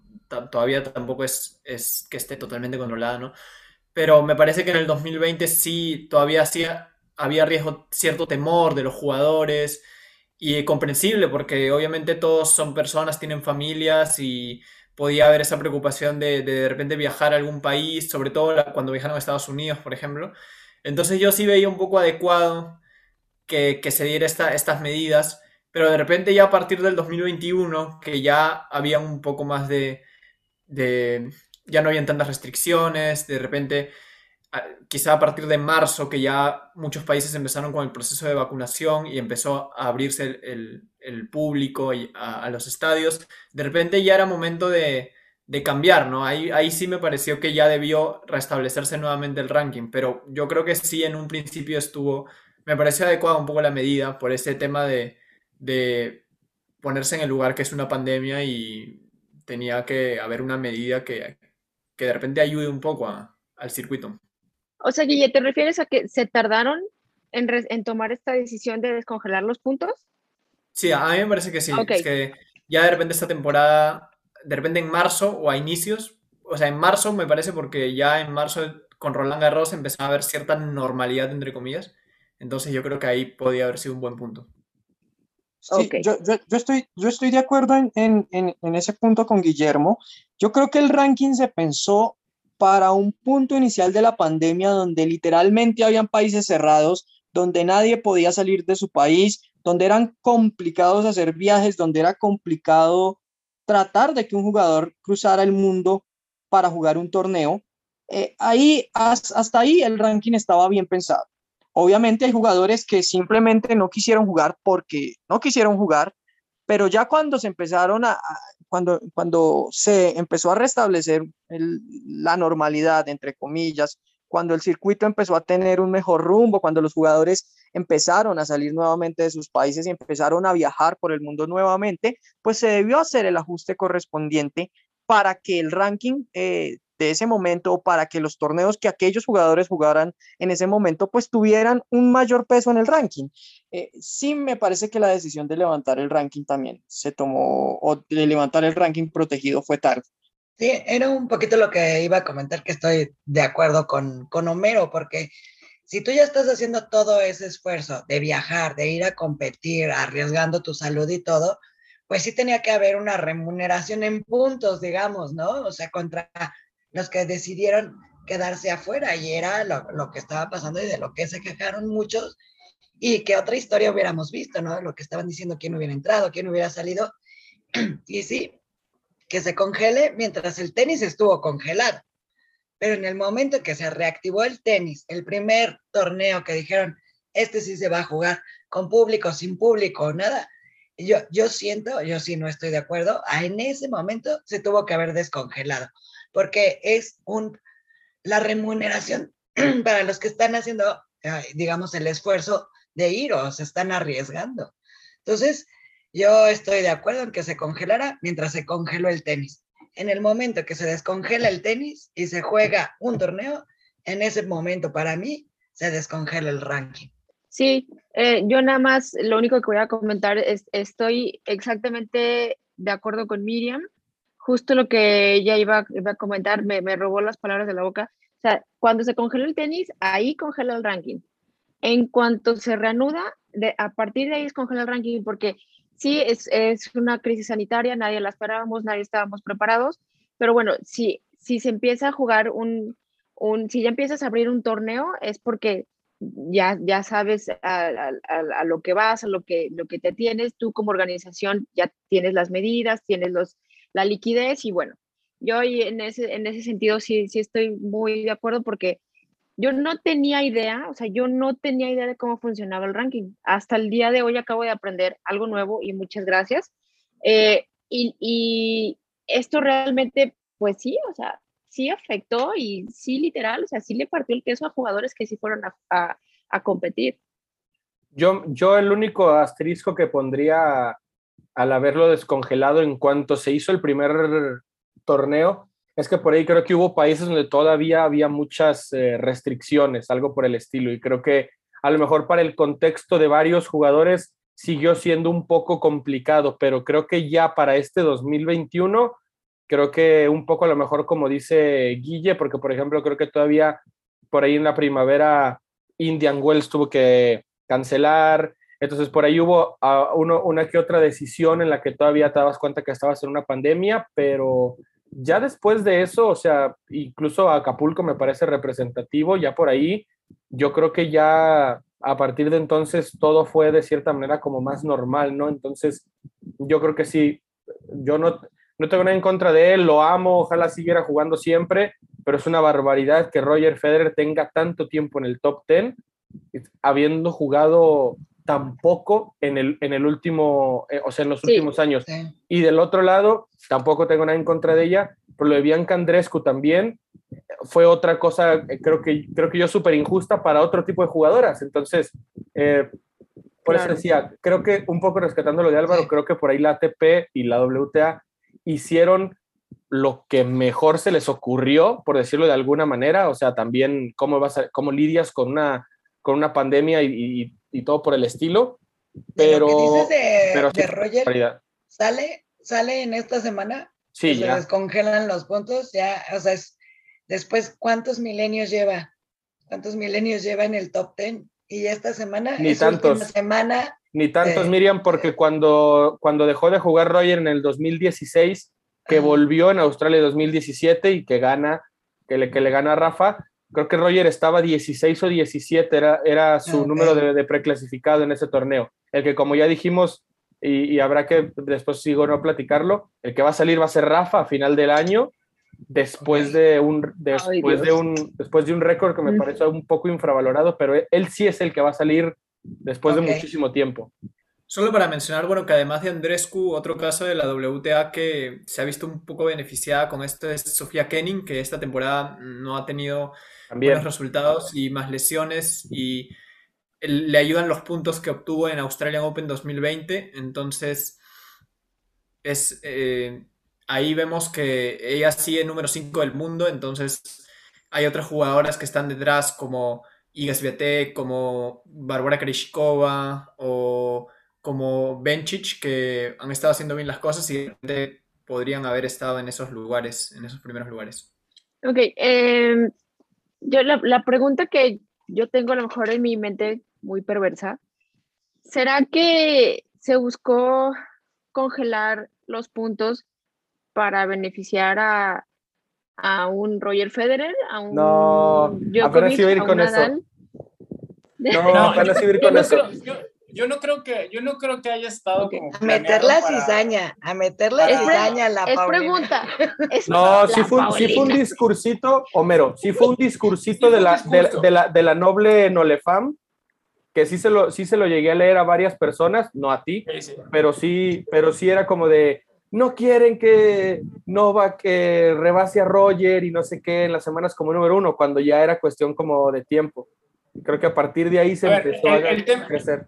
todavía tampoco es, que esté totalmente controlada, ¿no? Pero me parece que en el 2020 sí, todavía había riesgo, cierto temor de los jugadores, y comprensible, porque obviamente todos son personas, tienen familias y podía haber esa preocupación de de, repente viajar a algún país, sobre todo cuando viajaron a Estados Unidos, por ejemplo. Entonces yo sí veía un poco adecuado que, se diera esta, estas medidas, pero de repente ya a partir del 2021, que ya había un poco más de, de ya no habían tantas restricciones, de repente quizá a partir de marzo, que ya muchos países empezaron con el proceso de vacunación y empezó a abrirse el, el, público y a, los estadios, de repente ya era momento de, de cambiar, ¿no? Ahí, ahí sí me pareció que ya debió restablecerse nuevamente el ranking, pero yo creo que sí en un principio estuvo, me pareció adecuada un poco la medida por ese tema de, de ponerse en el lugar que es una pandemia y tenía que haber una medida que, que de repente ayude un poco al circuito. O sea, Guille, ¿te refieres a que se tardaron en, en, tomar esta decisión de descongelar los puntos? Sí, a mí me parece que sí. Es que ya de repente esta temporada, de repente en marzo o a inicios, o sea, en marzo me parece porque ya en marzo con Roland Garros empezaba a haber cierta normalidad, entre comillas. Entonces yo creo que ahí podía haber sido un buen punto. Sí, yo, yo, yo, estoy, yo estoy de acuerdo en, en, en, ese punto con Guillermo. Yo creo que el ranking se pensó para un punto inicial de la pandemia donde literalmente habían países cerrados, donde nadie podía salir de su país, donde eran complicados hacer viajes, donde era complicado tratar de que un jugador cruzara el mundo para jugar un torneo. Eh, ahí, hasta ahí el ranking estaba bien pensado. Obviamente hay jugadores que simplemente no quisieron jugar porque no quisieron jugar, pero ya cuando se empezaron a, cuando, cuando se empezó a restablecer la normalidad, entre comillas, cuando el circuito empezó a tener un mejor rumbo, cuando los jugadores empezaron a salir nuevamente de sus países y empezaron a viajar por el mundo nuevamente, pues se debió hacer el ajuste correspondiente para que el ranking eh, de ese momento para que los torneos que aquellos jugadores jugaran en ese momento pues tuvieran un mayor peso en el ranking. Eh, sí me parece que la decisión de levantar el ranking también se tomó o de levantar el ranking protegido fue tarde. Sí, era un poquito lo que iba a comentar que estoy de acuerdo con, con Homero porque si tú ya estás haciendo todo ese esfuerzo de viajar, de ir a competir, arriesgando tu salud y todo, pues sí tenía que haber una remuneración en puntos, digamos, ¿no? O sea, contra los que decidieron quedarse afuera y era lo, que estaba pasando y de lo que se quejaron muchos y que otra historia hubiéramos visto, ¿no? Lo que estaban diciendo, quién hubiera entrado, quién hubiera salido. Y sí, que se congele mientras el tenis estuvo congelado. Pero en el momento en que se reactivó el tenis, el primer torneo que dijeron, este sí se va a jugar con público, sin público, nada, yo, yo siento, yo sí no estoy de acuerdo, en ese momento se tuvo que haber descongelado porque es un, la remuneración para los que están haciendo, digamos, el esfuerzo de ir o se están arriesgando. Entonces, yo estoy de acuerdo en que se congelara mientras se congeló el tenis. En el momento que se descongela el tenis y se juega un torneo, en ese momento para mí se descongela el ranking. Sí, eh, yo nada más lo único que voy a comentar es, estoy exactamente de acuerdo con Miriam justo lo que ella iba, a comentar, me, me, robó las palabras de la boca. O sea, cuando se congeló el tenis, ahí congela el ranking. En cuanto se reanuda, a partir de ahí es congela el ranking, porque sí, es, es una crisis sanitaria, nadie la esperábamos, nadie estábamos preparados, pero bueno, si, si se empieza a jugar un, un, si ya empiezas a abrir un torneo, es porque ya, ya sabes a, a, a, lo que vas, a lo que, lo que te tienes, tú como organización ya tienes las medidas, tienes los, la liquidez y bueno, yo en ese, en ese sentido sí, sí estoy muy de acuerdo porque yo no tenía idea, o sea, yo no tenía idea de cómo funcionaba el ranking. Hasta el día de hoy acabo de aprender algo nuevo y muchas gracias. Eh, y, y, esto realmente, pues sí, o sea, sí afectó y sí literal, o sea, sí le partió el queso a jugadores que sí fueron a, a, competir. Yo, yo el único asterisco que pondría al haberlo descongelado en cuanto se hizo el primer torneo es que por ahí creo que hubo países donde todavía había muchas eh, restricciones, algo por el estilo, y creo que a lo mejor para el contexto de varios jugadores siguió siendo un poco complicado, pero creo que ya para este 2021, creo que un poco a lo mejor como dice Guille, porque por ejemplo creo que todavía por ahí en la primavera Indian Wells tuvo que cancelar, entonces por ahí hubo uh, uno, una que otra decisión en la que todavía te dabas cuenta que estabas en una pandemia, pero ya después de eso, o sea, incluso Acapulco me parece representativo, ya por ahí, yo creo que ya a partir de entonces todo fue de cierta manera como más normal, ¿no? Entonces, yo creo que sí, yo no, no tengo nada en contra de él, lo amo, ojalá siguiera jugando siempre, pero es una barbaridad que Roger Federer tenga tanto tiempo en el top 10, habiendo jugado tampoco en el, en el último, eh, o sea, en los últimos años. Y del otro lado, tampoco tengo nada en contra de ella, pero lo de Bianca Andrescu también fue otra cosa, eh, creo que, creo que yo súper injusta para otro tipo de jugadoras. Entonces, eh, por eso decía, creo que un poco rescatando lo de Álvaro, creo que por ahí la ATP y la WTA hicieron lo que mejor se les ocurrió, por decirlo de alguna manera, o sea, también cómo, vas a, cómo lidias con una, con una pandemia y y todo por el estilo. Pero, de, pero de Roger, sale, sale en esta semana. Sí, ya. Se descongelan los puntos, ya, o sea, es, después, ¿cuántos milenios lleva? ¿Cuántos milenios lleva en el top 10? Y esta semana, ni tantos. semana. Ni tantos, Miriam, porque cuando, cuando dejó de jugar Roger en el 2016, que volvió en Australia 2017 y que gana, que le, que le gana a Rafa, creo que Roger estaba 16 o 17, era, era su número de, preclasificado en ese torneo. El que, como ya dijimos, y, habrá que después sigo no platicarlo, el que va a salir va a ser Rafa a final del año, después de un después de un después de un récord que me parece un poco infravalorado, pero él, sí es el que va a salir después de muchísimo tiempo. Solo para mencionar, bueno, que además de Andrescu, otro caso de la WTA que se ha visto un poco beneficiada con esto es Sofía Kenning, que esta temporada no ha tenido buenos resultados y más lesiones y le ayudan los puntos que obtuvo en Australian Open 2020. Entonces, es, eh, ahí vemos que ella sigue número 5 del mundo. Entonces, hay otras jugadoras que están detrás, como Iga Swiatek, como Barbara Krejcikova o como Benchich, que han estado haciendo bien las cosas y podrían haber estado en esos lugares, en esos primeros lugares. Ok, eh, yo la, pregunta que yo tengo a lo mejor en mi mente muy perversa, ¿será que se buscó congelar los puntos para beneficiar a, a un Roger Federer, a un no, Djokovic, a ir con eso. No, apenas ir con eso yo no creo que, yo no creo que haya estado como. A meter la cizaña, a meter la cizaña la Es pregunta. no, sí fue, fue, un discursito, Homero, sí fue un discursito de, la, de, la, de la noble Nolefam, que sí se, lo, sí se lo llegué a leer a varias personas, no a ti, pero sí, pero sí era como de no quieren que Nova que rebase a Roger y no sé qué en las semanas como número uno, cuando ya era cuestión como de tiempo. Creo que a partir de ahí se empezó a crecer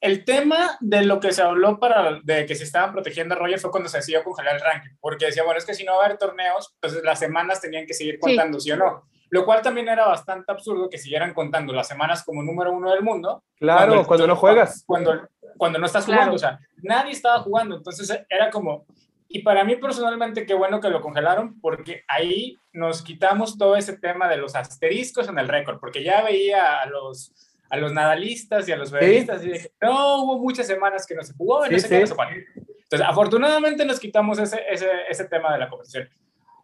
el tema de lo que se habló para de que se estaban protegiendo a Roger fue cuando se decidió congelar el ranking, porque decía, bueno, es que si no va a haber torneos, entonces las semanas tenían que seguir contando, sí. o no? Lo cual también era bastante absurdo que siguieran contando las semanas como número uno del mundo. Claro, cuando, no juegas. Cuando, cuando no estás jugando, o sea, nadie estaba jugando, entonces era como... Y para mí personalmente, qué bueno que lo congelaron, porque ahí nos quitamos todo ese tema de los asteriscos en el récord, porque ya veía a los a los nadalistas y a los periodistas y de no, hubo muchas semanas que no se jugó, no sé qué, Entonces, afortunadamente nos quitamos ese, ese, ese tema de la competición.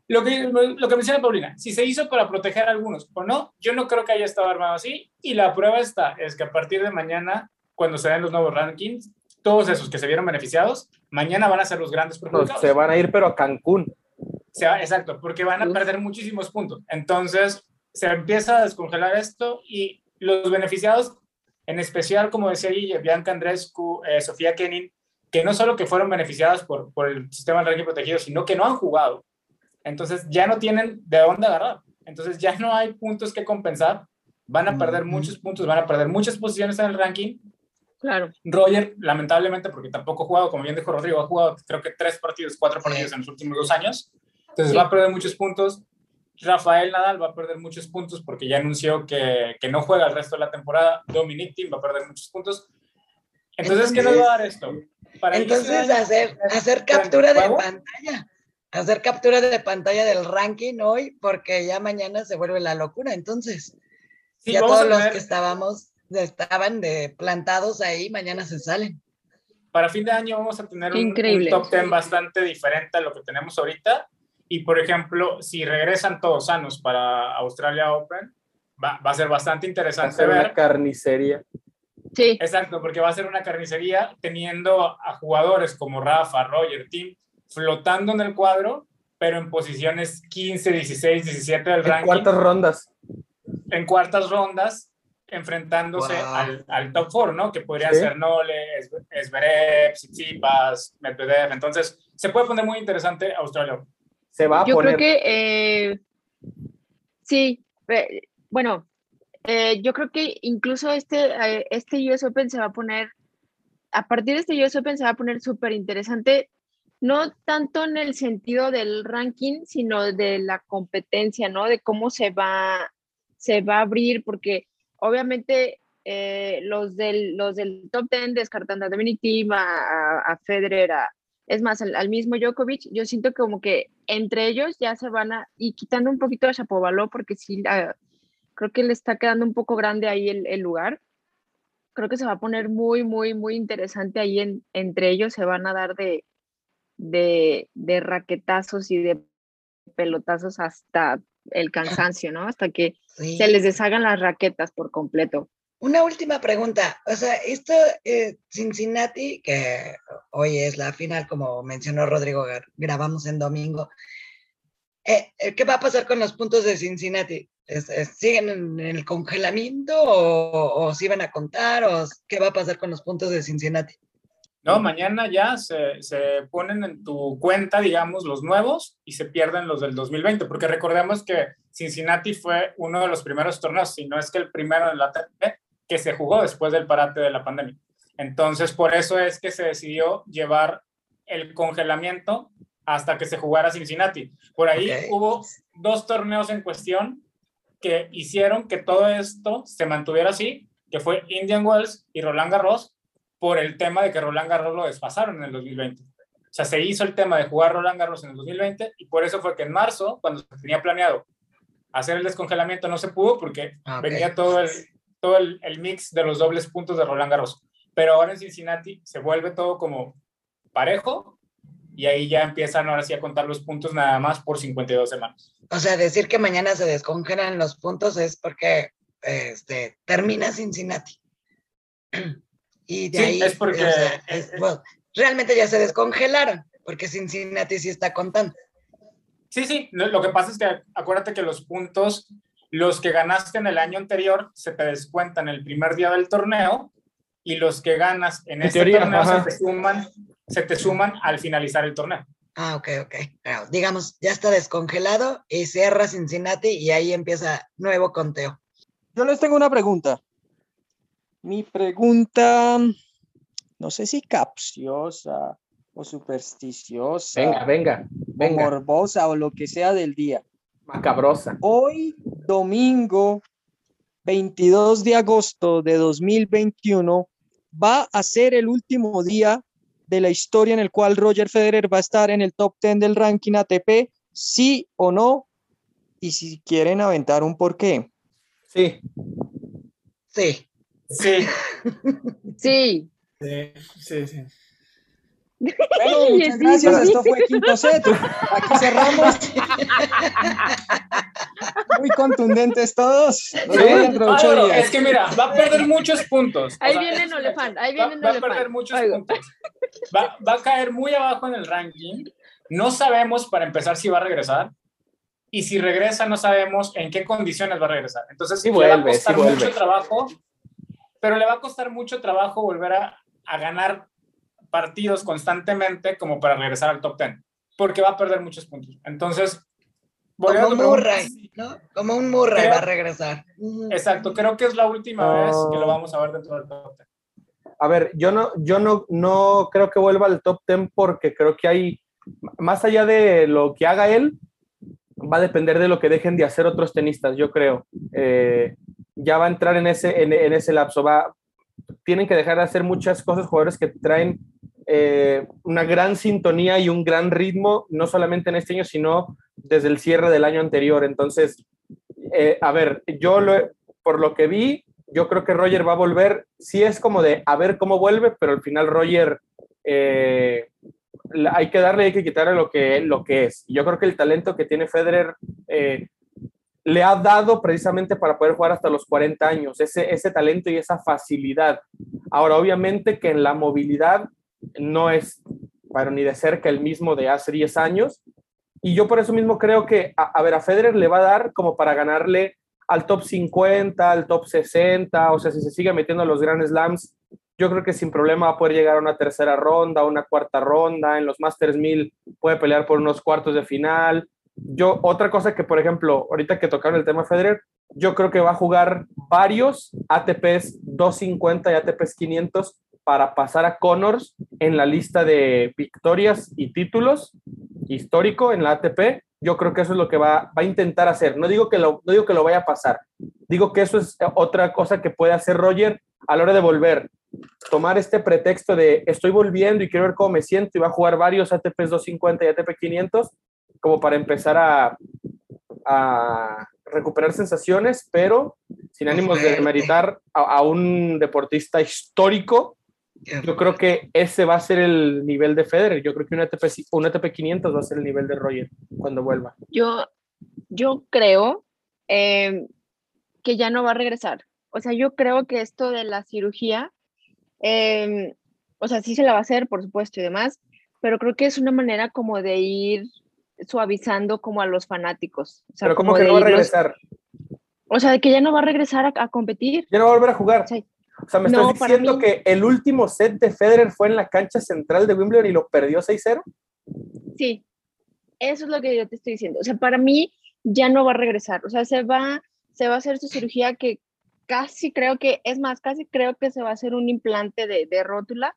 Lo que, lo que menciona Paulina, si se hizo para proteger a algunos o no, yo no creo que haya estado armado así. Y la prueba está, es que a partir de mañana, cuando se den los nuevos rankings, todos esos que se vieron beneficiados, mañana van a ser los grandes perjudicados. se van a ir, pero a Cancún. Se va, exacto, porque van a perder muchísimos puntos. Entonces, se empieza a descongelar esto y los beneficiados, en especial, como decía Guille, Bianca Andrescu, eh, Sofía Kenin, que no solo que fueron beneficiadas por, por el sistema de ranking protegido, sino que no han jugado. Entonces ya no tienen de dónde agarrar. Entonces ya no hay puntos que compensar. Van a perder muchos puntos, van a perder muchas posiciones en el ranking. Claro. Roger, lamentablemente, porque tampoco ha jugado, como bien dijo Rodrigo, ha jugado creo que tres partidos, cuatro partidos en los últimos dos años. Entonces va a perder muchos puntos. Rafael Nadal va a perder muchos puntos porque ya anunció que, que no juega el resto de la temporada. Dominic Thiem va a perder muchos puntos. Entonces, ¿qué nos va a dar esto? Para entonces, hacer, hacer captura de pantalla. Hacer captura de pantalla del ranking hoy, porque ya mañana se vuelve la locura. Entonces, ya todos los que estábamos, estaban de plantados ahí, mañana se salen. Para fin de año vamos a tener un, un, top 10 bastante diferente a lo que tenemos ahorita y por ejemplo, si regresan todos sanos para Australia Open, va, va a ser bastante interesante va a ver. Una carnicería. Sí. Exacto, porque va a ser una carnicería teniendo a jugadores como Rafa, Roger, Tim, flotando en el cuadro, pero en posiciones 15, 16, 17 del ranking. En cuartas rondas. En cuartas rondas, enfrentándose wow. al, al, top four, ¿no? Que podrían ¿Sí? ser Nole, Esberev, Tsitsipas, Medvedev. Entonces, se puede poner muy interesante Australia se va a Yo poner. creo que eh, sí, eh, bueno, eh, yo creo que incluso este, este US Open se va a poner, a partir de este US Open se va a poner súper interesante, no tanto en el sentido del ranking, sino de la competencia, ¿no? De cómo se va, se va a abrir, porque obviamente eh, los, del, los del top 10, descartando a Dominic Thiem, a, a Federer, a, es más, al, al, mismo Djokovic, yo siento como que entre ellos ya se van a, y quitando un poquito a Chapovalov, porque sí, uh, creo que le está quedando un poco grande ahí el, el, lugar. Creo que se va a poner muy, muy, muy interesante ahí en, entre ellos, se van a dar de, de, de raquetazos y de pelotazos hasta el cansancio, ¿no? Hasta que sí. se les deshagan las raquetas por completo. Una última pregunta. O sea, esto, eh, Cincinnati, que hoy es la final, como mencionó Rodrigo, grabamos en domingo. Eh, ¿Qué va a pasar con los puntos de Cincinnati? ¿Es, es, ¿Siguen en el congelamiento o, o si van a contar? ¿O qué va a pasar con los puntos de Cincinnati? No, mañana ya se, se, ponen en tu cuenta, digamos, los nuevos y se pierden los del 2020, porque recordemos que Cincinnati fue uno de los primeros torneos, si no es que el primero en la ATP, que se jugó después del parate de la pandemia. Entonces, por eso es que se decidió llevar el congelamiento hasta que se jugara Cincinnati. Por ahí okay. hubo dos torneos en cuestión que hicieron que todo esto se mantuviera así, que fue Indian Wells y Roland Garros, por el tema de que Roland Garros lo despasaron en el 2020. O sea, se hizo el tema de jugar Roland Garros en el 2020 y por eso fue que en marzo, cuando se tenía planeado hacer el descongelamiento, no se pudo porque okay. venía todo el, todo el, el, mix de los dobles puntos de Roland Garros. Pero ahora en Cincinnati se vuelve todo como parejo y ahí ya empiezan ahora sí a contar los puntos nada más por 52 semanas. O sea, decir que mañana se descongelan los puntos es porque este, termina Cincinnati. Y de sí, ahí, es porque o sea, es, bueno, realmente ya se descongelaron, porque Cincinnati sí está contando. Sí, sí, lo que pasa es que acuérdate que los puntos, los que ganaste en el año anterior, se te descuentan el primer día del torneo y los que ganas en, en este teoría, torneo se te, suman, se te suman al finalizar el torneo. Ah, ok, ok. Digamos, ya está descongelado y cierra Cincinnati y ahí empieza nuevo conteo. Yo les tengo una pregunta. Mi pregunta, no sé si capciosa o supersticiosa. Venga, venga, venga. O morbosa o lo que sea del día. Macabrosa. Hoy, domingo 22 de agosto de 2021, va a ser el último día de la historia en el cual Roger Federer va a estar en el top 10 del ranking ATP, sí o no, y si quieren aventar un porqué. Sí. Sí. Sí. Sí. Sí, sí, sí. Bueno, muchas gracias. Esto fue Quinto Set. Aquí cerramos. Muy contundentes todos. ¿Sí? Es que mira, va a perder muchos puntos. Ahí o sea, viene Nolefant. Ahí viene va, va a perder muchos Ay, puntos. Va, va a caer muy abajo en el ranking. No sabemos para empezar si va a regresar. Y si regresa, no sabemos en qué condiciones va a regresar. Entonces, sí le vuelve, va a costar sí mucho trabajo pero le va a costar mucho trabajo volver a, a, ganar partidos constantemente como para regresar al top 10, porque va a perder muchos puntos. Entonces, como un Murray, ¿no? Como un Murray va a regresar. Exacto, creo que es la última vez que lo vamos a ver dentro del top 10. A ver, yo no, yo no, no creo que vuelva al top 10 porque creo que hay, más allá de lo que haga él, va a depender de lo que dejen de hacer otros tenistas, yo creo. Eh, ya va a entrar en ese, en, ese lapso. Va, tienen que dejar de hacer muchas cosas jugadores que traen eh, una gran sintonía y un gran ritmo, no solamente en este año, sino desde el cierre del año anterior. Entonces, eh, a ver, yo lo, por lo que vi, yo creo que Roger va a volver. Sí es como de a ver cómo vuelve, pero al final Roger hay que darle, hay que quitarle lo que, lo que es. Yo creo que el talento que tiene Federer eh, le ha dado precisamente para poder jugar hasta los 40 años, ese, ese talento y esa facilidad. Ahora, obviamente que en la movilidad no es, para ni de cerca, el mismo de hace 10 años. Y yo por eso mismo creo que, a, a ver, a Federer le va a dar como para ganarle al top 50, al top 60, o sea, si se sigue metiendo a los Grand Slams, yo creo que sin problema va a poder llegar a una tercera ronda, una cuarta ronda, en los Masters 1000 puede pelear por unos cuartos de final. Yo, otra cosa que, por ejemplo, ahorita que tocaron el tema Federer, yo creo que va a jugar varios ATPs 250 y ATPs 500 para pasar a Connors en la lista de victorias y títulos histórico en la ATP. Yo creo que eso es lo que va, va a intentar hacer. No digo, que lo, no digo que lo vaya a pasar. Digo que eso es otra cosa que puede hacer Roger a la hora de volver tomar este pretexto de estoy volviendo y quiero ver cómo me siento y va a jugar varios ATP 250 y ATP 500 como para empezar a, a recuperar sensaciones, pero sin ánimos de demeritar a, un deportista histórico. Yo creo que ese va a ser el nivel de Federer. Yo creo que un ATP, un ATP 500 va a ser el nivel de Roger cuando vuelva. Yo, yo creo eh, que ya no va a regresar. O sea, yo creo que esto de la cirugía Em, o sea, sí se la va a hacer, por supuesto, y demás, pero creo que es una manera como de ir suavizando como a los fanáticos. pero ¿cómo que no va a regresar? O sea, de que ya no va a regresar a, competir. Ya no va a volver a jugar. O sea, ¿me estás diciendo que el último set de Federer fue en la cancha central de Wimbledon y lo perdió 6-0? Sí, eso es lo que yo te estoy diciendo. O sea, para mí ya no va a regresar. O sea, se va, se va a hacer su cirugía que casi creo que, es más, casi creo que se va a hacer un implante de, de rótula.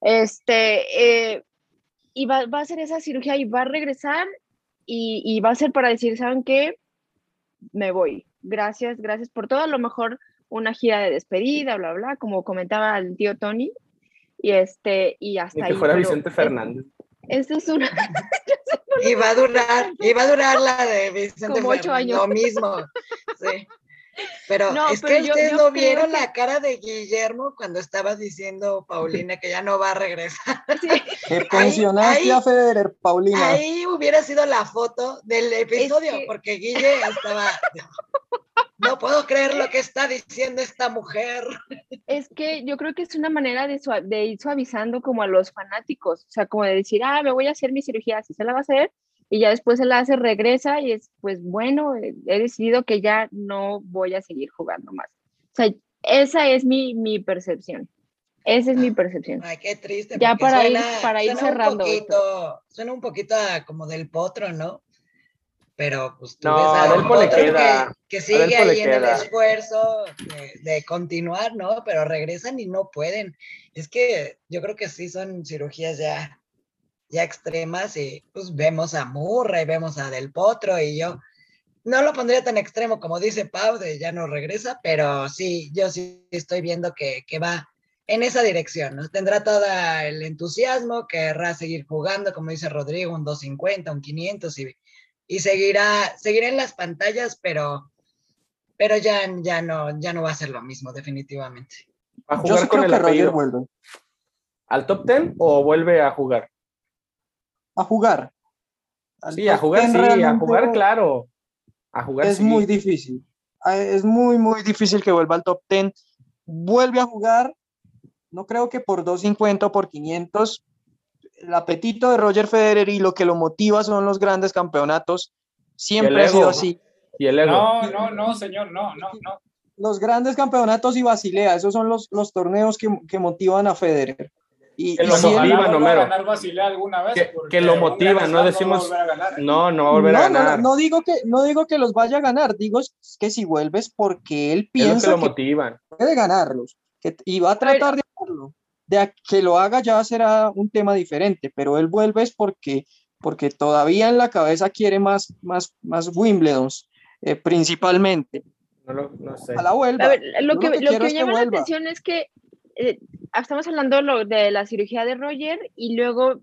Este, eh, y va, va, a hacer esa cirugía y va a regresar y, y, va a ser para decir, ¿saben qué? Me voy. Gracias, gracias por todo. A lo mejor una gira de despedida, bla, bla, como comentaba el tío Tony. Y este, y hasta que fuera Vicente Fernández. Esto es una. y va a durar, y va a durar la de Vicente Como ocho años. Lo mismo. Sí. Pero es que ustedes no vieron la cara de Guillermo cuando estaba diciendo Paulina que ya no va a regresar. Sí. pensionaste a Federer, Paulina. Ahí hubiera sido la foto del episodio, porque Guille estaba. No puedo creer lo que está diciendo esta mujer. Es que yo creo que es una manera de, de ir suavizando como a los fanáticos, o sea, como de decir, ah, me voy a hacer mi cirugía, así se la va a hacer, y ya después se la hace, regresa y es, pues bueno, he decidido que ya no voy a seguir jugando más. O sea, esa es mi, mi percepción. Esa es mi percepción. Ay, qué triste. Ya para ir, para ir cerrando. Un poquito, suena un poquito como del potro, ¿no? Pero pues tú no, ves a que, sigue ahí en el esfuerzo de, de, continuar, ¿no? Pero regresan y no pueden. Es que yo creo que sí son cirugías ya ya extremas y pues vemos a Murray, vemos a Del Potro y yo no lo pondría tan extremo como dice Pau de ya no regresa, pero sí, yo sí estoy viendo que, que va en esa dirección, ¿no? Tendrá todo el entusiasmo, querrá seguir jugando, como dice Rodrigo, un 250, un 500 y, y seguirá, seguirá en las pantallas, pero, pero ya, ya, no, ya no va a ser lo mismo, definitivamente. ¿A jugar con el apellido? Vuelve. ¿Al top 10 o vuelve a jugar? a jugar. sí, a jugar, sí, a jugar, claro. A jugar, es muy difícil. Ah, es muy, muy difícil que vuelva al top 10. Vuelve a jugar, no creo que por 250 o por 500. El apetito de Roger Federer y lo que lo motiva son los grandes campeonatos. Siempre ha sido así. Y el ego. No, no, no, señor, no, no, no. Los grandes campeonatos y Basilea, esos son los, los torneos que, que motivan a Federer Y, que lo motivan, Homero. Que, que, lo motivan, no decimos. No, no va a volver a ganar. No, no, digo que, no digo que los vaya a ganar, digo que si vuelves porque él piensa que, lo motivan. puede ganarlos que, y va a tratar de hacerlo. De que lo haga ya será un tema diferente, pero él vuelve es porque, porque todavía en la cabeza quiere más, más, más Wimbledons, eh, principalmente. No, lo, no sé. A la vuelta. lo, que, lo que, llama la atención es que eh, estamos hablando de la cirugía de Roger y luego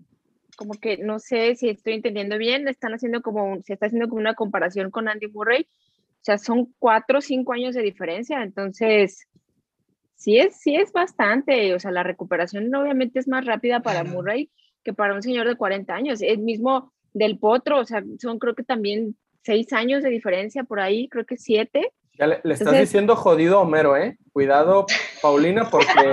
como que no sé si estoy entendiendo bien, están haciendo como, se está haciendo como una comparación con Andy Murray, o sea, son cuatro o cinco años de diferencia, entonces sí es, sí es bastante, o sea, la recuperación obviamente es más rápida para Murray que para un señor de 40 años, el mismo del potro, o sea, son creo que también seis años de diferencia por ahí, creo que siete, ya le, estás diciendo jodido Homero, ¿eh? Cuidado, Paulina, porque...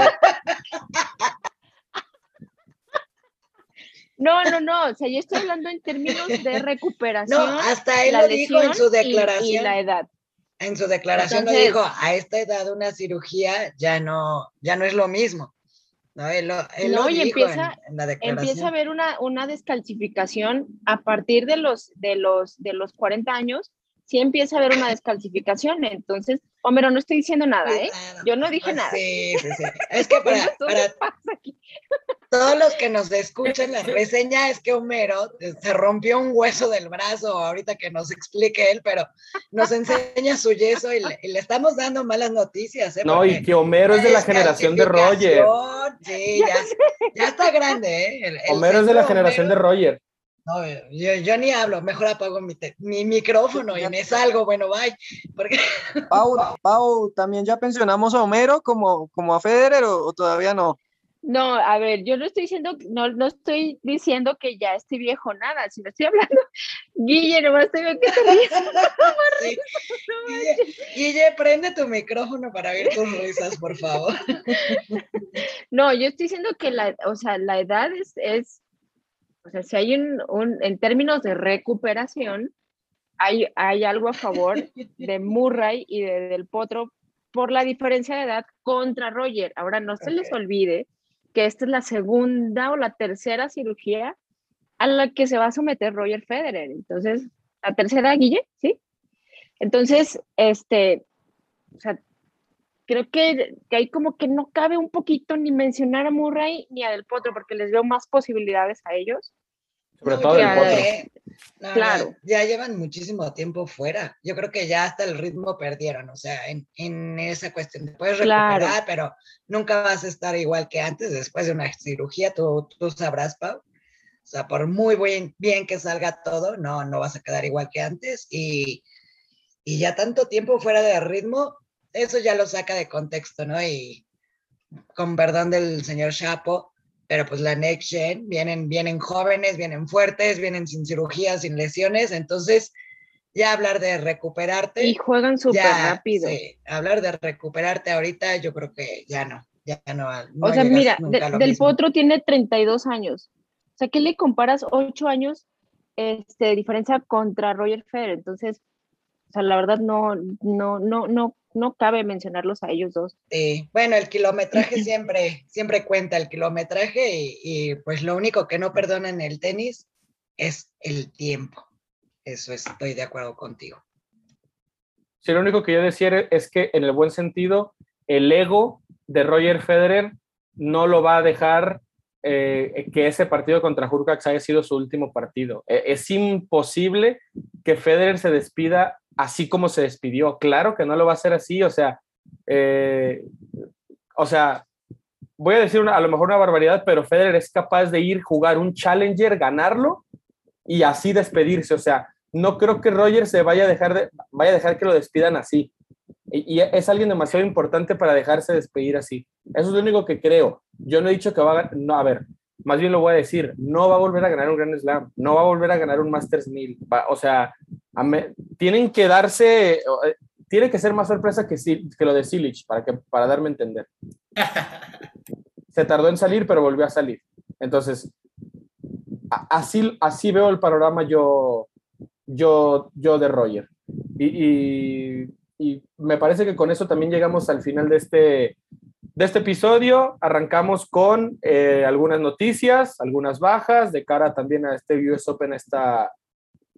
No, no, no, o sea, yo estoy hablando en términos de recuperación. No, hasta él lo dijo en su declaración. Y, la edad. En su declaración lo dijo, a esta edad una cirugía ya no, ya no es lo mismo. No, él lo, no, y empieza, empieza a haber una, una descalcificación a partir de los, de, los, de los 40 años sí empieza a haber una descalcificación. Entonces, Homero, no estoy diciendo nada, ¿eh? Yo no dije nada. Sí, sí, sí. Es que para, todos los que nos escuchan la reseña es que Homero se rompió un hueso del brazo, ahorita que nos explique él, pero nos enseña su yeso y le, estamos dando malas noticias. ¿eh? No, y que Homero es de la generación de Roger. Sí, ya, ya está grande, ¿eh? Homero es de la generación de Roger. No, yo, ni hablo, mejor apago mi, mi micrófono y me salgo, bueno, bye. Porque... Pau, Pau, ¿también ya pensionamos a Homero como, como a Federer o, todavía no? No, a ver, yo no estoy diciendo, no, no estoy diciendo que ya estoy viejo nada, sino estoy hablando, Guille, nomás tengo que sí. Guille, Guille, prende tu micrófono para ver tus risas, por favor. No, yo estoy diciendo que la, o sea, la edad es, es o sea, si hay un, en términos de recuperación, hay, hay algo a favor de Murray y de, del Potro por la diferencia de edad contra Roger. Ahora, no se les olvide que esta es la segunda o la tercera cirugía a la que se va a someter Roger Federer. Entonces, la tercera, Guille, ¿sí? Entonces, este, o sea, creo que, que ahí como que no cabe un poquito ni mencionar a Murray ni a Del Potro, porque les veo más posibilidades a ellos. Sobre todo Del Potro. claro. Ya llevan muchísimo tiempo fuera. Yo creo que ya hasta el ritmo perdieron, o sea, en, en esa cuestión. puedes recuperar, pero nunca vas a estar igual que antes después de una cirugía, tú, tú sabrás, Pau. O sea, por muy buen, bien que salga todo, no, no vas a quedar igual que antes. Y, y ya tanto tiempo fuera de ritmo, eso ya lo saca de contexto, ¿no? Y con perdón del señor Chapo, pero pues la Next Gen vienen, vienen jóvenes, vienen fuertes, vienen sin cirugías, sin lesiones, entonces ya hablar de recuperarte. Y juegan súper rápido. Sí, hablar de recuperarte ahorita yo creo que ya no, ya no. o sea, mira, Del Potro tiene 32 años. O sea, ¿qué le comparas 8 años este, de diferencia contra Roger Federer? Entonces, o sea, la verdad no, no, no, no, no cabe mencionarlos a ellos dos. Sí, bueno, el kilometraje siempre, siempre cuenta el kilometraje y, pues lo único que no perdona en el tenis es el tiempo. Eso estoy de acuerdo contigo. Sí, lo único que yo decía es que en el buen sentido, el ego de Roger Federer no lo va a dejar eh, que ese partido contra Hurkacz haya sido su último partido. E, es imposible que Federer se despida así como se despidió. Claro que no lo va a hacer así, o sea, eh, o sea, voy a decir a lo mejor una barbaridad, pero Federer es capaz de ir, jugar un challenger, ganarlo y así despedirse. O sea, no creo que Roger se vaya a dejar, de, vaya a dejar que lo despidan así. Y, es alguien demasiado importante para dejarse despedir así. Eso es lo único que creo. Yo no he dicho que va a no, a ver, más bien lo voy a decir, no va a volver a ganar un Grand Slam, no va a volver a ganar un Masters 1000. O sea, tienen que darse, eh, tiene que ser más sorpresa que, que lo de Silich, para, que, para darme a entender. Se tardó en salir, pero volvió a salir. Entonces, así, así veo el panorama yo, yo, yo de Roger. Y, y, me parece que con eso también llegamos al final de este, de este episodio. Arrancamos con eh, algunas noticias, algunas bajas, de cara también a este US Open, esta,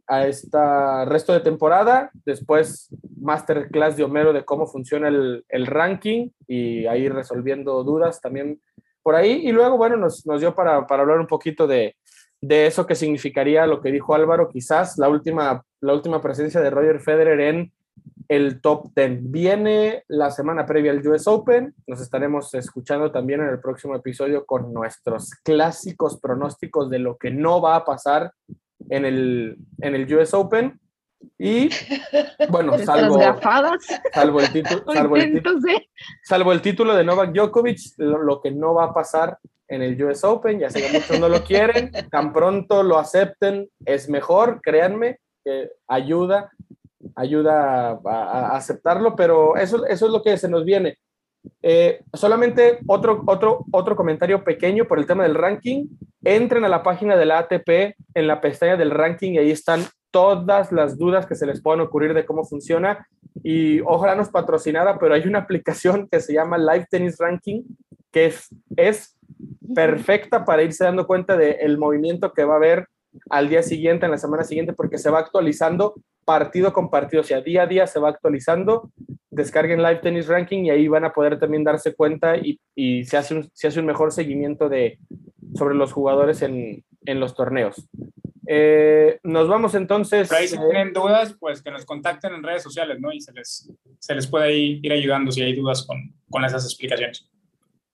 a esta resto de temporada. Después, masterclass de Homero de cómo funciona el, el ranking y ahí resolviendo dudas también por ahí. Y luego, bueno, nos, nos dio para, para, hablar un poquito de, de eso que significaría lo que dijo Álvaro, quizás la última, la última presencia de Roger Federer en el top 10. Viene la semana previa al US Open. Nos estaremos escuchando también en el próximo episodio con nuestros clásicos pronósticos de lo que no va a pasar en el, en el US Open. Y bueno, salvo, salvo, el, título, salvo, el, salvo el título de Novak Djokovic, lo, lo, que no va a pasar en el US Open, ya sé que muchos no lo quieren, tan pronto lo acepten, es mejor, créanme, que ayuda ayuda a, aceptarlo, pero eso, eso es lo que se nos viene. Eh, solamente otro, otro, otro comentario pequeño por el tema del ranking. Entren a la página de la ATP en la pestaña del ranking y ahí están todas las dudas que se les puedan ocurrir de cómo funciona. Y ojalá nos patrocinara, pero hay una aplicación que se llama Live Tennis Ranking que es, es perfecta para irse dando cuenta del movimiento que va a haber al día siguiente, en la semana siguiente, porque se va actualizando partido con partido, o sea, día a día se va actualizando. Descarguen Live Tennis Ranking y ahí van a poder también darse cuenta y, y se, hace un, se hace un mejor seguimiento de, sobre los jugadores en, en los torneos. Eh, nos vamos entonces. Pero ahí si eh, tienen dudas, pues que nos contacten en redes sociales, ¿no? Y se les, se les puede ir ayudando si hay dudas con, con esas explicaciones.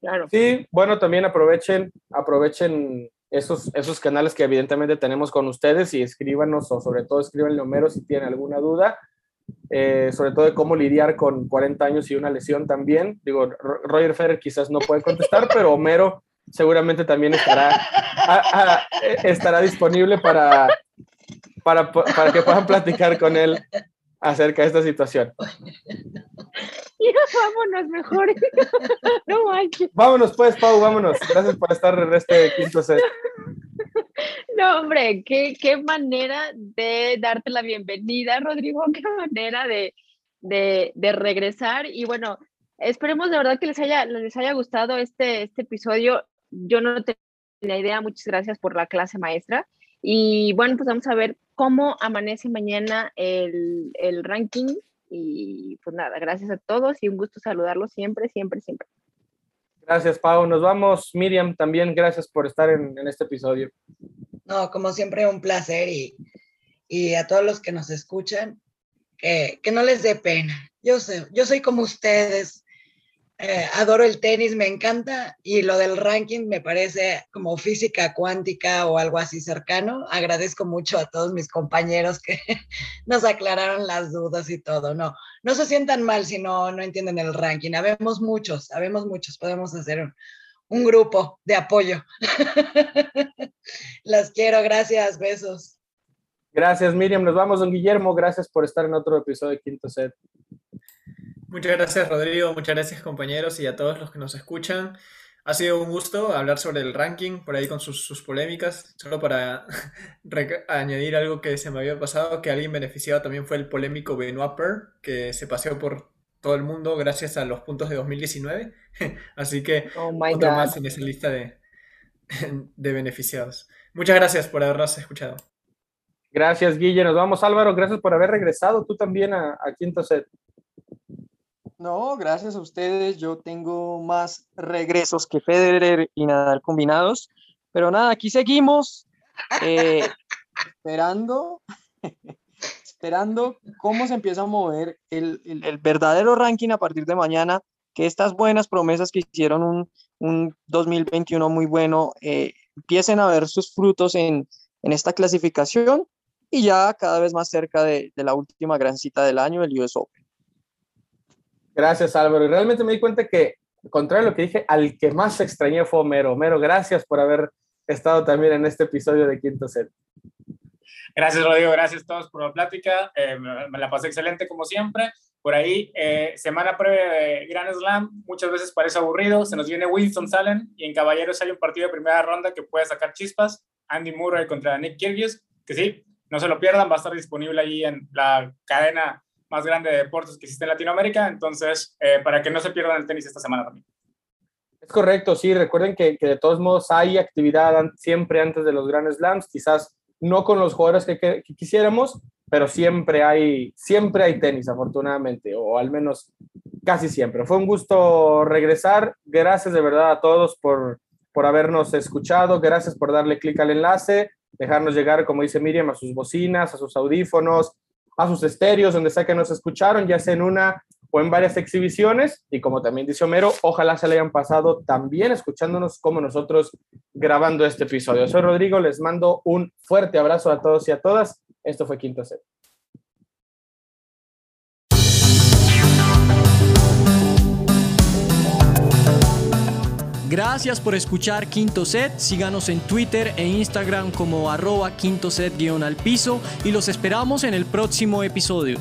Claro. Sí, bueno, también aprovechen, aprovechen esos, esos canales que evidentemente tenemos con ustedes y escríbanos o sobre todo escríbanle a Homero si tienen alguna duda, eh, sobre todo de cómo lidiar con 40 años y una lesión también. Digo, Roger Federer quizás no puede contestar, pero Homero seguramente también estará, estará disponible para, para, para que puedan platicar con él acerca de esta situación. vámonos mejor. no Vámonos pues, Pau, vámonos. Gracias por estar en este quinto set. No, hombre, qué, qué manera de darte la bienvenida, Rodrigo, qué manera de, de, de, regresar. Y bueno, esperemos de verdad que les haya, les haya gustado este, este episodio. Yo no tenía idea, muchas gracias por la clase maestra. Y bueno, pues vamos a ver cómo amanece mañana el, el ranking y pues nada, gracias a todos y un gusto saludarlos siempre, siempre, siempre. Gracias, Pau. Nos vamos. Miriam, también gracias por estar en, en este episodio. No, como siempre, un placer y, y a todos los que nos escuchan, que, que, no les dé pena. Yo sé, yo soy como ustedes, eh, adoro el tenis, me encanta y lo del ranking me parece como física cuántica o algo así cercano. Agradezco mucho a todos mis compañeros que nos aclararon las dudas y todo. No, no se sientan mal si no, no entienden el ranking. Habemos muchos, habemos muchos, podemos hacer un, grupo de apoyo. Las quiero, gracias, besos. Gracias, Miriam. Nos vamos, don Guillermo. Gracias por estar en otro episodio de Quinto Set. Muchas gracias Rodrigo, muchas gracias compañeros y a todos los que nos escuchan. Ha sido un gusto hablar sobre el ranking, por ahí con sus, polémicas. Solo para añadir algo que se me había pasado, que alguien beneficiado también fue el polémico Benoit Per, que se paseó por todo el mundo gracias a los puntos de 2019. Así que oh otro más en esa lista de, de beneficiados. Muchas gracias por habernos escuchado. Gracias, Guille. Nos vamos, Álvaro. Gracias por haber regresado tú también a, a Quinto Set. No, gracias a ustedes. Yo tengo más regresos que Federer y Nadal combinados. Pero nada, aquí seguimos eh, esperando, esperando cómo se empieza a mover el, el, verdadero ranking a partir de mañana. Que estas buenas promesas que hicieron un, un 2021 muy bueno eh, empiecen a ver sus frutos en, en, esta clasificación y ya cada vez más cerca de, de la última gran cita del año, el US Open. Gracias, Álvaro. Y realmente me di cuenta que, contrario a lo que dije, al que más extrañé fue Homero. Homero, gracias por haber estado también en este episodio de Quinto Set. Gracias, Rodrigo. Gracias a todos por la plática. Eh, me, la pasé excelente, como siempre. Por ahí, eh, semana previa de Grand Slam, muchas veces parece aburrido. Se nos viene Winston Salen y en Caballeros hay un partido de primera ronda que puede sacar chispas. Andy Murray contra Nick Kyrgios, que sí, no se lo pierdan, va a estar disponible ahí en la cadena más grande de deportes que existe en Latinoamérica. Entonces, eh, para que no se pierdan el tenis esta semana también. Es correcto, sí, recuerden que, de todos modos hay actividad siempre antes de los Grand Slams, quizás no con los jugadores que, quisiéramos, pero siempre hay, siempre hay tenis, afortunadamente, o al menos casi siempre. Fue un gusto regresar. Gracias de verdad a todos por, por habernos escuchado. Gracias por darle clic al enlace, dejarnos llegar, como dice Miriam, a sus bocinas, a sus audífonos, a sus estéreos, donde sea que nos escucharon, ya sea en una o en varias exhibiciones. Y como también dice Homero, ojalá se le hayan pasado también escuchándonos como nosotros grabando este episodio. Soy Rodrigo, les mando un fuerte abrazo a todos y a todas. Esto fue Quinto Set. Gracias por escuchar Quinto Set. Síganos en Twitter e Instagram como arroba quinto set guion al piso y los esperamos en el próximo episodio.